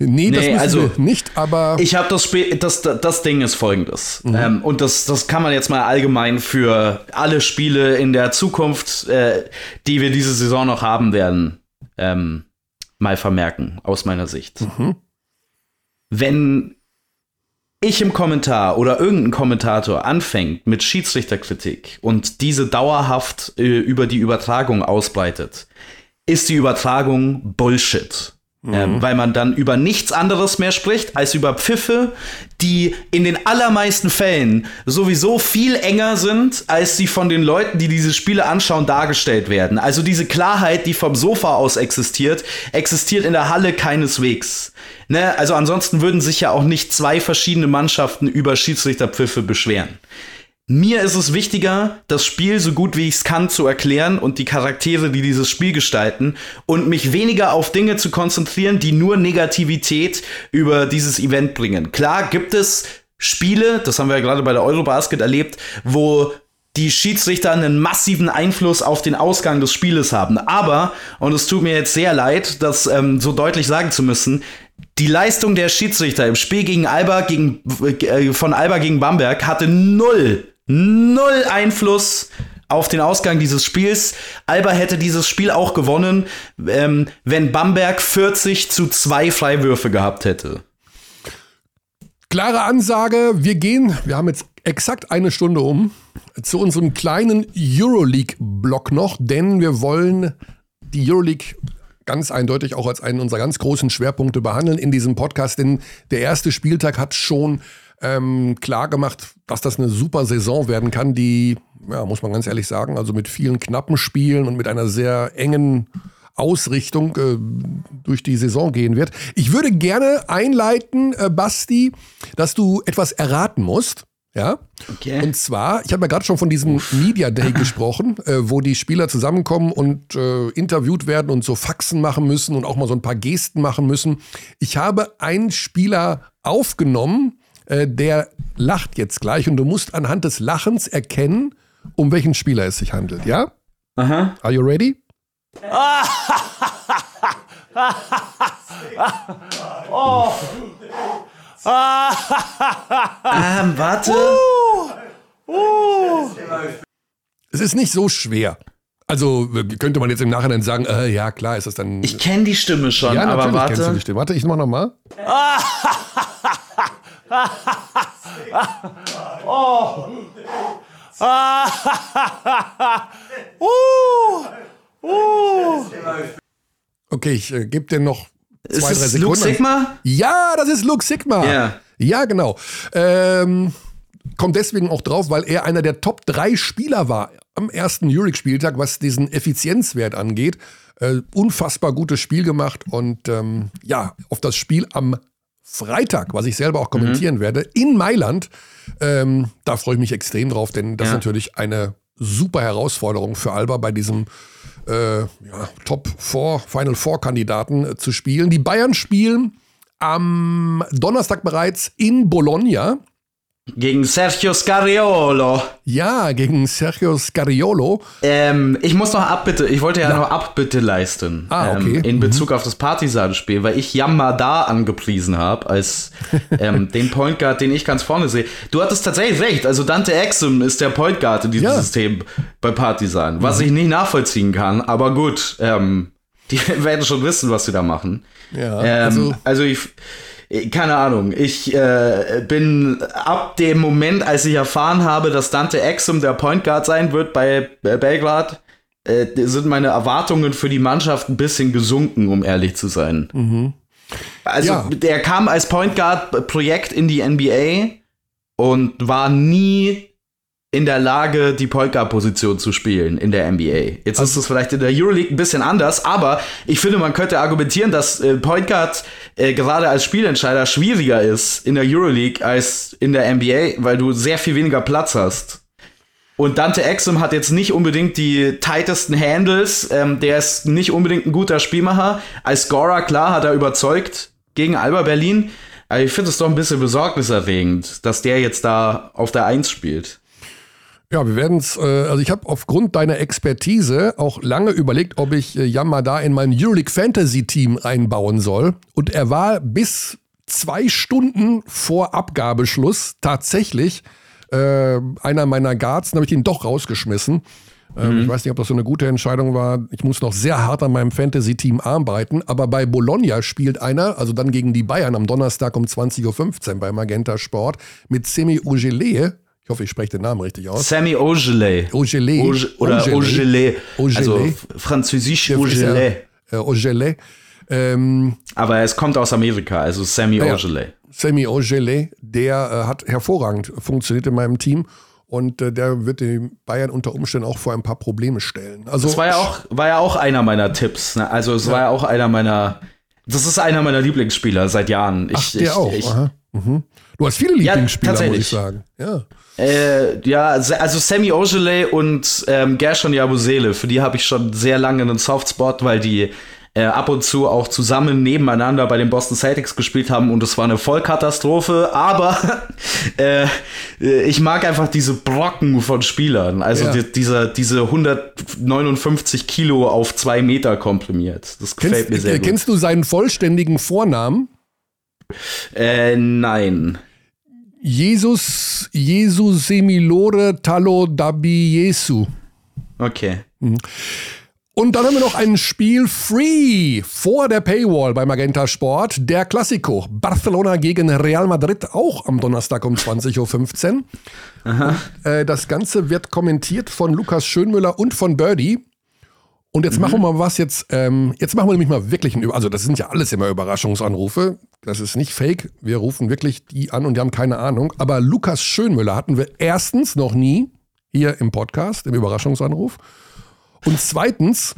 Nee, das nee, also nicht, aber. Ich habe das Spiel, das, das Ding ist folgendes. Mhm. Ähm, und das, das kann man jetzt mal allgemein für alle Spiele in der Zukunft, äh, die wir diese Saison noch haben werden, ähm, mal vermerken, aus meiner Sicht. Mhm. Wenn ich im Kommentar oder irgendein Kommentator anfängt mit Schiedsrichterkritik und diese dauerhaft äh, über die Übertragung ausbreitet, ist die Übertragung Bullshit. Mhm. Ähm, weil man dann über nichts anderes mehr spricht als über Pfiffe, die in den allermeisten Fällen sowieso viel enger sind, als sie von den Leuten, die diese Spiele anschauen, dargestellt werden. Also diese Klarheit, die vom Sofa aus existiert, existiert in der Halle keineswegs. Ne? Also ansonsten würden sich ja auch nicht zwei verschiedene Mannschaften über Schiedsrichterpfiffe beschweren. Mir ist es wichtiger, das Spiel so gut wie ich es kann zu erklären und die Charaktere, die dieses Spiel gestalten und mich weniger auf Dinge zu konzentrieren, die nur Negativität über dieses Event bringen. Klar gibt es Spiele, das haben wir ja gerade bei der Eurobasket erlebt, wo die Schiedsrichter einen massiven Einfluss auf den Ausgang des Spieles haben. Aber, und es tut mir jetzt sehr leid, das ähm, so deutlich sagen zu müssen, die Leistung der Schiedsrichter im Spiel gegen Alba gegen, äh, von Alba gegen Bamberg hatte null null Einfluss auf den Ausgang dieses Spiels. Alba hätte dieses Spiel auch gewonnen, ähm, wenn Bamberg 40 zu 2 Freiwürfe gehabt hätte. Klare Ansage, wir gehen, wir haben jetzt exakt eine Stunde um, zu unserem kleinen Euroleague-Block noch, denn wir wollen die Euroleague ganz eindeutig auch als einen unserer ganz großen Schwerpunkte behandeln in diesem Podcast, denn der erste Spieltag hat schon ähm, klar gemacht, dass das eine super Saison werden kann, die, ja, muss man ganz ehrlich sagen, also mit vielen knappen Spielen und mit einer sehr engen Ausrichtung äh, durch die Saison gehen wird. Ich würde gerne einleiten, äh, Basti, dass du etwas erraten musst. Ja. Okay. Und zwar, ich habe ja gerade schon von diesem Media Day gesprochen, äh, wo die Spieler zusammenkommen und äh, interviewt werden und so Faxen machen müssen und auch mal so ein paar Gesten machen müssen. Ich habe einen Spieler aufgenommen, äh, der lacht jetzt gleich und du musst anhand des Lachens erkennen, um welchen Spieler es sich handelt, ja? Aha. Are you ready? Ähm, warte. Es ist nicht so schwer. Also könnte man jetzt im Nachhinein sagen, äh, ja klar, ist das dann. Ich kenne die Stimme schon, ja, aber natürlich kennst du warte. die Stimme. Warte, ich mach noch mal. Okay, ich äh, gebe dir noch zwei, Ist drei Sekunden. Luke Sigma? Ja, das ist Luke Sigma. Ja. Ja, genau. Ähm, kommt deswegen auch drauf, weil er einer der Top 3 Spieler war am ersten Euroleague-Spieltag, was diesen Effizienzwert angeht. Äh, unfassbar gutes Spiel gemacht und ähm, ja, auf das Spiel am Freitag, was ich selber auch kommentieren werde, in Mailand, ähm, da freue ich mich extrem drauf, denn das Ja. ist natürlich eine super Herausforderung für Alba bei diesem äh, ja, Top 4, Final Four Kandidaten äh, zu spielen. Die Bayern spielen am Donnerstag bereits in Bologna. Gegen Sergio Scariolo. Ja, gegen Sergio Scariolo. Ähm, ich muss noch Abbitte, ich wollte ja, noch Abbitte leisten. Ah, okay. Ähm, in Bezug auf das Partisan-Spiel, weil ich Yamada angepriesen habe als ähm, den Point Guard, den ich ganz vorne sehe. Du hattest tatsächlich recht, also Dante Exum ist der Point Guard in diesem Ja. System bei Partisan, was ich nicht nachvollziehen kann, aber gut, ähm, die werden schon wissen, was sie da machen. Ja, Ähm, also- also, ich, keine Ahnung, ich äh, bin ab dem Moment, als ich erfahren habe, dass Dante Exum der Point Guard sein wird bei äh, Belgrad, äh, sind meine Erwartungen für die Mannschaft ein bisschen gesunken, um ehrlich zu sein. Also, Ja. der kam als Point Guard Projekt in die NBA und war nie in der Lage, die Point Guard Position zu spielen in der NBA. Jetzt ist es vielleicht in der Euroleague ein bisschen anders, aber ich finde, man könnte argumentieren, dass äh, Guard äh, gerade als Spielentscheider schwieriger ist in der Euroleague als in der NBA, weil du sehr viel weniger Platz hast. Und Dante Exum hat jetzt nicht unbedingt die tightesten Handles. Ähm, der ist nicht unbedingt ein guter Spielmacher. Als Scorer, klar, hat er überzeugt gegen Alba Berlin. Aber ich finde es doch ein bisschen besorgniserregend, dass der jetzt da auf der Eins spielt. Ja, wir werden es, äh, also ich habe aufgrund deiner Expertise auch lange überlegt, ob ich äh, Yamada in mein Euroleague Fantasy Team einbauen soll. Und er war bis zwei Stunden vor Abgabeschluss tatsächlich äh, einer meiner Guards, dann habe ich ihn doch rausgeschmissen. Ähm, Ich weiß nicht, ob das so eine gute Entscheidung war. Ich muss noch sehr hart an meinem Fantasy-Team arbeiten. Aber bei Bologna spielt einer, also dann gegen die Bayern am Donnerstag um 20.15 Uhr bei Magenta Sport mit Semi Ugele. Ich hoffe, ich spreche den Namen richtig aus. Sammy Ogele. Ogele. Oge- oder Ogele. Ogele. Ogele. Also französisch ist ja. Äh. Ähm, Aber es kommt aus Amerika, also Sammy ja. Ogele. Semi Ogele, der äh, hat hervorragend funktioniert in meinem Team. Und äh, der wird den Bayern unter Umständen auch vor ein paar Probleme stellen. Also, Das war ja auch, war ja auch einer meiner Tipps. Ne? Also es war ja auch einer meiner. Das ist einer meiner Lieblingsspieler seit Jahren. Ich, Ach, der ich, auch. Ich. Mhm. Du hast viele Ja, Lieblingsspieler, muss tatsächlich. ich sagen. Ja. Äh, ja, also Sammy Ogele und ähm, Gershon Yabusele, für die habe ich schon sehr lange einen Softspot, weil die äh, ab und zu auch zusammen nebeneinander bei den Boston Celtics gespielt haben und es war eine Vollkatastrophe, aber äh, ich mag einfach diese Brocken von Spielern, also Ja. die, diese, diese 159 Kilo auf zwei Meter komprimiert. Das gefällt Kennst, mir sehr gut. kennst du seinen vollständigen Vornamen? Äh, nein. Jesus, Jesus Semilore Talo Dabi Jesu. Okay. Und dann haben wir noch ein Spiel Free vor der Paywall bei Magenta Sport. Der Klassiko. Barcelona gegen Real Madrid auch am Donnerstag um 20.15 Uhr. Und, äh, das Ganze wird kommentiert von Lukas Schönmüller und von Birdie. Und jetzt machen wir mal was jetzt, ähm, jetzt machen wir nämlich mal wirklich ein, Über- also das sind ja alles immer Überraschungsanrufe. Das ist nicht fake. Wir rufen wirklich die an und die haben keine Ahnung. Aber Lukas Schönmüller hatten wir erstens noch nie hier im Podcast, im Überraschungsanruf. Und zweitens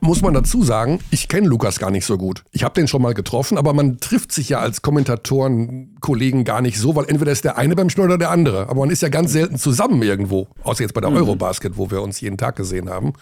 muss man dazu sagen, ich kenne Lukas gar nicht so gut. Ich habe den schon mal getroffen, aber man trifft sich ja als Kommentatoren, Kollegen gar nicht so, weil entweder ist der eine beim Spiel oder der andere. Aber man ist ja ganz selten zusammen irgendwo. Außer jetzt bei der Eurobasket, wo wir uns jeden Tag gesehen haben.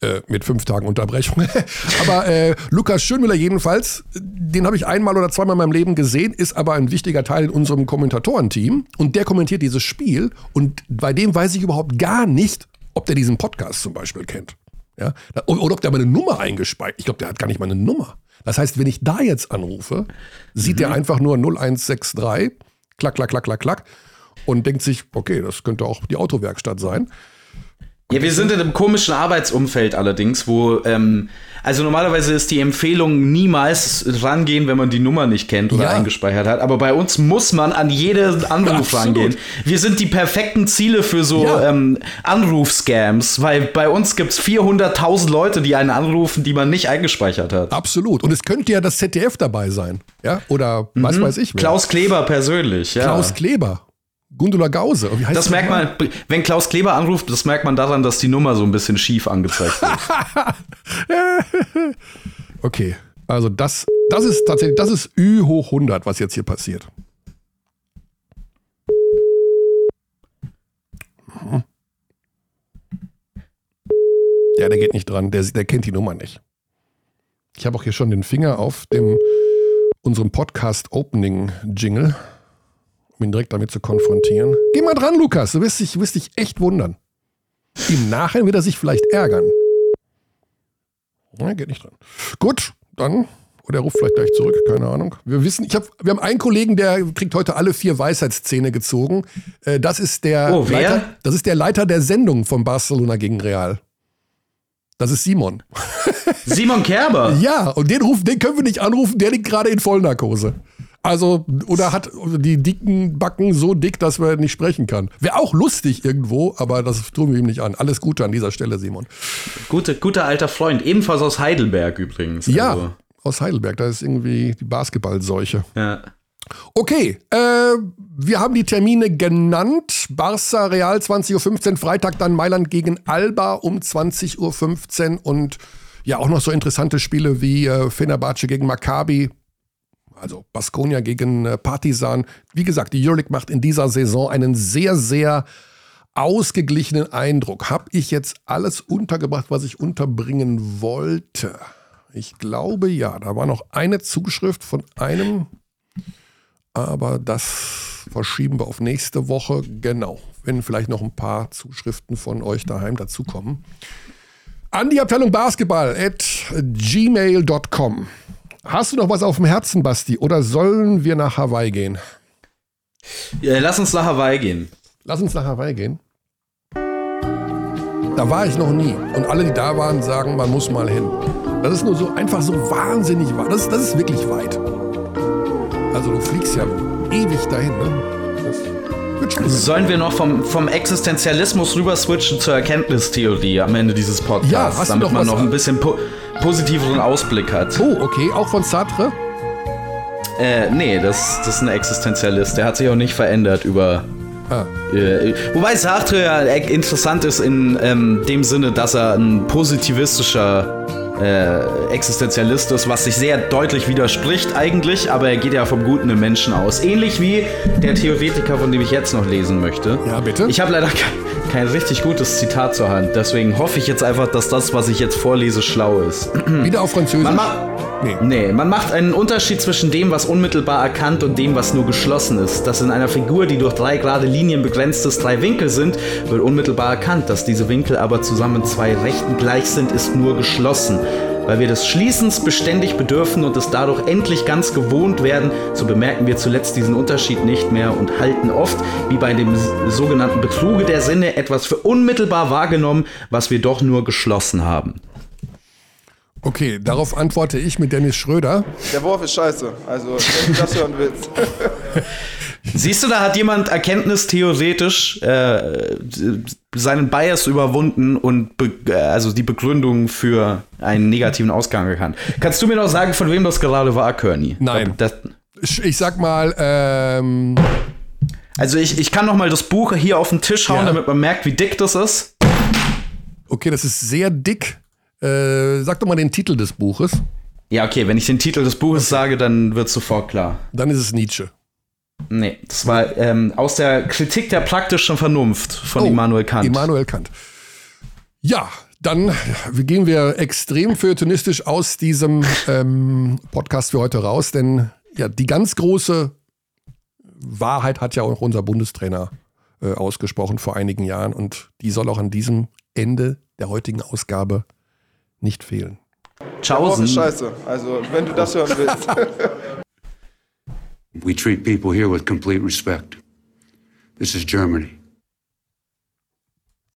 Äh, mit fünf Tagen Unterbrechung. aber äh, Lukas Schönmüller jedenfalls, den habe ich einmal oder zweimal in meinem Leben gesehen, ist aber ein wichtiger Teil in unserem Kommentatorenteam. Und der kommentiert dieses Spiel. Und bei dem weiß ich überhaupt gar nicht, ob der diesen Podcast zum Beispiel kennt. Ja? Oder ob der meine Nummer eingespeichert. Ich glaube, der hat gar nicht meine Nummer. Das heißt, wenn ich da jetzt anrufe, sieht der einfach nur 0163, klack, klack, klack, klack, klack und denkt sich, okay, das könnte auch die Autowerkstatt sein. Ja, wir sind in einem komischen Arbeitsumfeld allerdings, wo, ähm, also normalerweise ist die Empfehlung niemals rangehen, wenn man die Nummer nicht kennt oder Ja. eingespeichert hat. Aber bei uns muss man an jeden Anruf Absolut. rangehen. Wir sind die perfekten Ziele für so Ja. ähm, Anrufscams, weil bei uns gibt's 400.000 Leute, die einen anrufen, die man nicht eingespeichert hat. Absolut. Und es könnte ja das ZDF dabei sein. Ja? Oder was weiß ich. wer. Klaus Kleber persönlich, ja. Klaus Kleber. Gundula Gause. Wie heißt das die merkt man, wenn Klaus Kleber anruft, das merkt man daran, dass die Nummer so ein bisschen schief angezeigt wird. Okay. Also das, das ist tatsächlich, das ist Ü hoch 100, was jetzt hier passiert. Mhm. Ja, der geht nicht dran. Der, der kennt die Nummer nicht. Ich habe auch hier schon den Finger auf dem unserem Podcast Opening Jingle, um ihn direkt damit zu konfrontieren. Geh mal dran, Lukas. Du wirst dich, du wirst dich echt wundern. Im Nachhinein wird er sich vielleicht ärgern. Ja, geht nicht dran. Gut, dann. Oder er ruft vielleicht gleich zurück, keine Ahnung. Wir wissen, ich hab, wir haben einen Kollegen, der kriegt heute alle vier Weisheitszähne gezogen. Äh, Das ist der Oh, wer? Leiter, das ist der Leiter der Sendung von Barcelona gegen Real. Das ist Simon. Simon Kerber. Ja, und den, rufen, den können wir nicht anrufen, der liegt gerade in Vollnarkose. Also, oder hat die dicken Backen so dick, dass er nicht sprechen kann. Wäre auch lustig irgendwo, aber das tun wir ihm nicht an. Alles Gute an dieser Stelle, Simon. Gute, guter alter Freund, ebenfalls aus Heidelberg übrigens. Ja, Also, aus Heidelberg, da ist irgendwie die Basketballseuche. ja. Okay, äh, wir haben die Termine genannt. Barca Real 20.15 Uhr, Freitag dann Mailand gegen Alba um 20.15 Uhr und ja auch noch so interessante Spiele wie äh, Fenerbahce gegen Maccabi, also Baskonia gegen äh, Partizan. Wie gesagt, die Euroleague macht in dieser Saison einen sehr, sehr ausgeglichenen Eindruck. Habe ich jetzt alles untergebracht, was ich unterbringen wollte? Ich glaube ja. Da war noch eine Zuschrift von einem aber das verschieben wir auf nächste Woche. Genau. Wenn vielleicht noch ein paar Zuschriften von euch daheim dazukommen. An die Abteilung Basketball at gmail.com. Hast du noch was auf dem Herzen, Basti? Oder sollen wir nach Hawaii gehen? Ja, lass uns nach Hawaii gehen. Lass uns nach Hawaii gehen. Da war ich noch nie. Und alle, die da waren, sagen, man muss mal hin. Das ist nur so einfach so wahnsinnig weit. Das, ist- das ist wirklich weit. Also du fliegst ja ewig dahin. Ne? Sollen wir noch vom, vom Existenzialismus rüber switchen zur Erkenntnistheorie am Ende dieses Podcasts, Ja, damit noch man noch ein bisschen po positiveren Ausblick hat? Oh, okay. Auch von Sartre? Äh, nee, das, das ist ein Existenzialist. Der hat sich auch nicht verändert über. Ah. Äh, wobei Sartre ja interessant ist in ähm, dem Sinne, dass er ein positivistischer äh, Existenzialist ist, was sich sehr deutlich widerspricht eigentlich, aber er geht ja vom Guten im Menschen aus. Ähnlich wie der Theoretiker, von dem ich jetzt noch lesen möchte. Ja, bitte. Ich habe leider kein, kein richtig gutes Zitat zur Hand, deswegen hoffe ich jetzt einfach, dass das, was ich jetzt vorlese, schlau ist. Wieder auf Französisch? Man macht, Nee. nee, man macht einen Unterschied zwischen dem, was unmittelbar erkannt und dem, was nur geschlossen ist. Dass in einer Figur, die durch drei gerade Linien begrenzt ist, drei Winkel sind, wird unmittelbar erkannt. Dass diese Winkel aber zusammen zwei Rechten gleich sind, ist nur geschlossen. Weil wir des Schließens beständig bedürfen und es dadurch endlich ganz gewohnt werden, so bemerken wir zuletzt diesen Unterschied nicht mehr und halten oft, wie bei dem sogenannten Betruge der Sinne, etwas für unmittelbar wahrgenommen, was wir doch nur geschlossen haben. Okay, darauf antworte ich mit Dennis Schröder. Der Wurf ist scheiße. Also, wenn du das hören willst. Siehst du, da hat jemand erkenntnistheoretisch äh, seinen Bias überwunden und be äh, also die Begründung für einen negativen Ausgang erkannt. Kannst du mir noch sagen, von wem das gerade war, Kearney? Nein. Das, Ich, ich sag mal, ähm, also ich, ich kann noch mal das Buch hier auf den Tisch hauen, Ja. damit man merkt, wie dick das ist. okay, das ist sehr dick. Äh, sag doch mal den Titel des Buches. Ja, okay, wenn ich den Titel des Buches sage, dann wird sofort klar. Dann ist es Nietzsche. Nee, das war ähm, aus der Kritik der praktischen Vernunft von Oh, Immanuel Kant. Immanuel Kant. Ja, dann gehen wir extrem feuilletonistisch aus diesem ähm, Podcast für heute raus, denn ja, die ganz große Wahrheit hat ja auch unser Bundestrainer äh, ausgesprochen vor einigen Jahren und die soll auch an diesem Ende der heutigen Ausgabe nicht fehlen. Chausen. scheiße. Also, wenn du das hören willst. We treat people here with complete respect. This is Germany.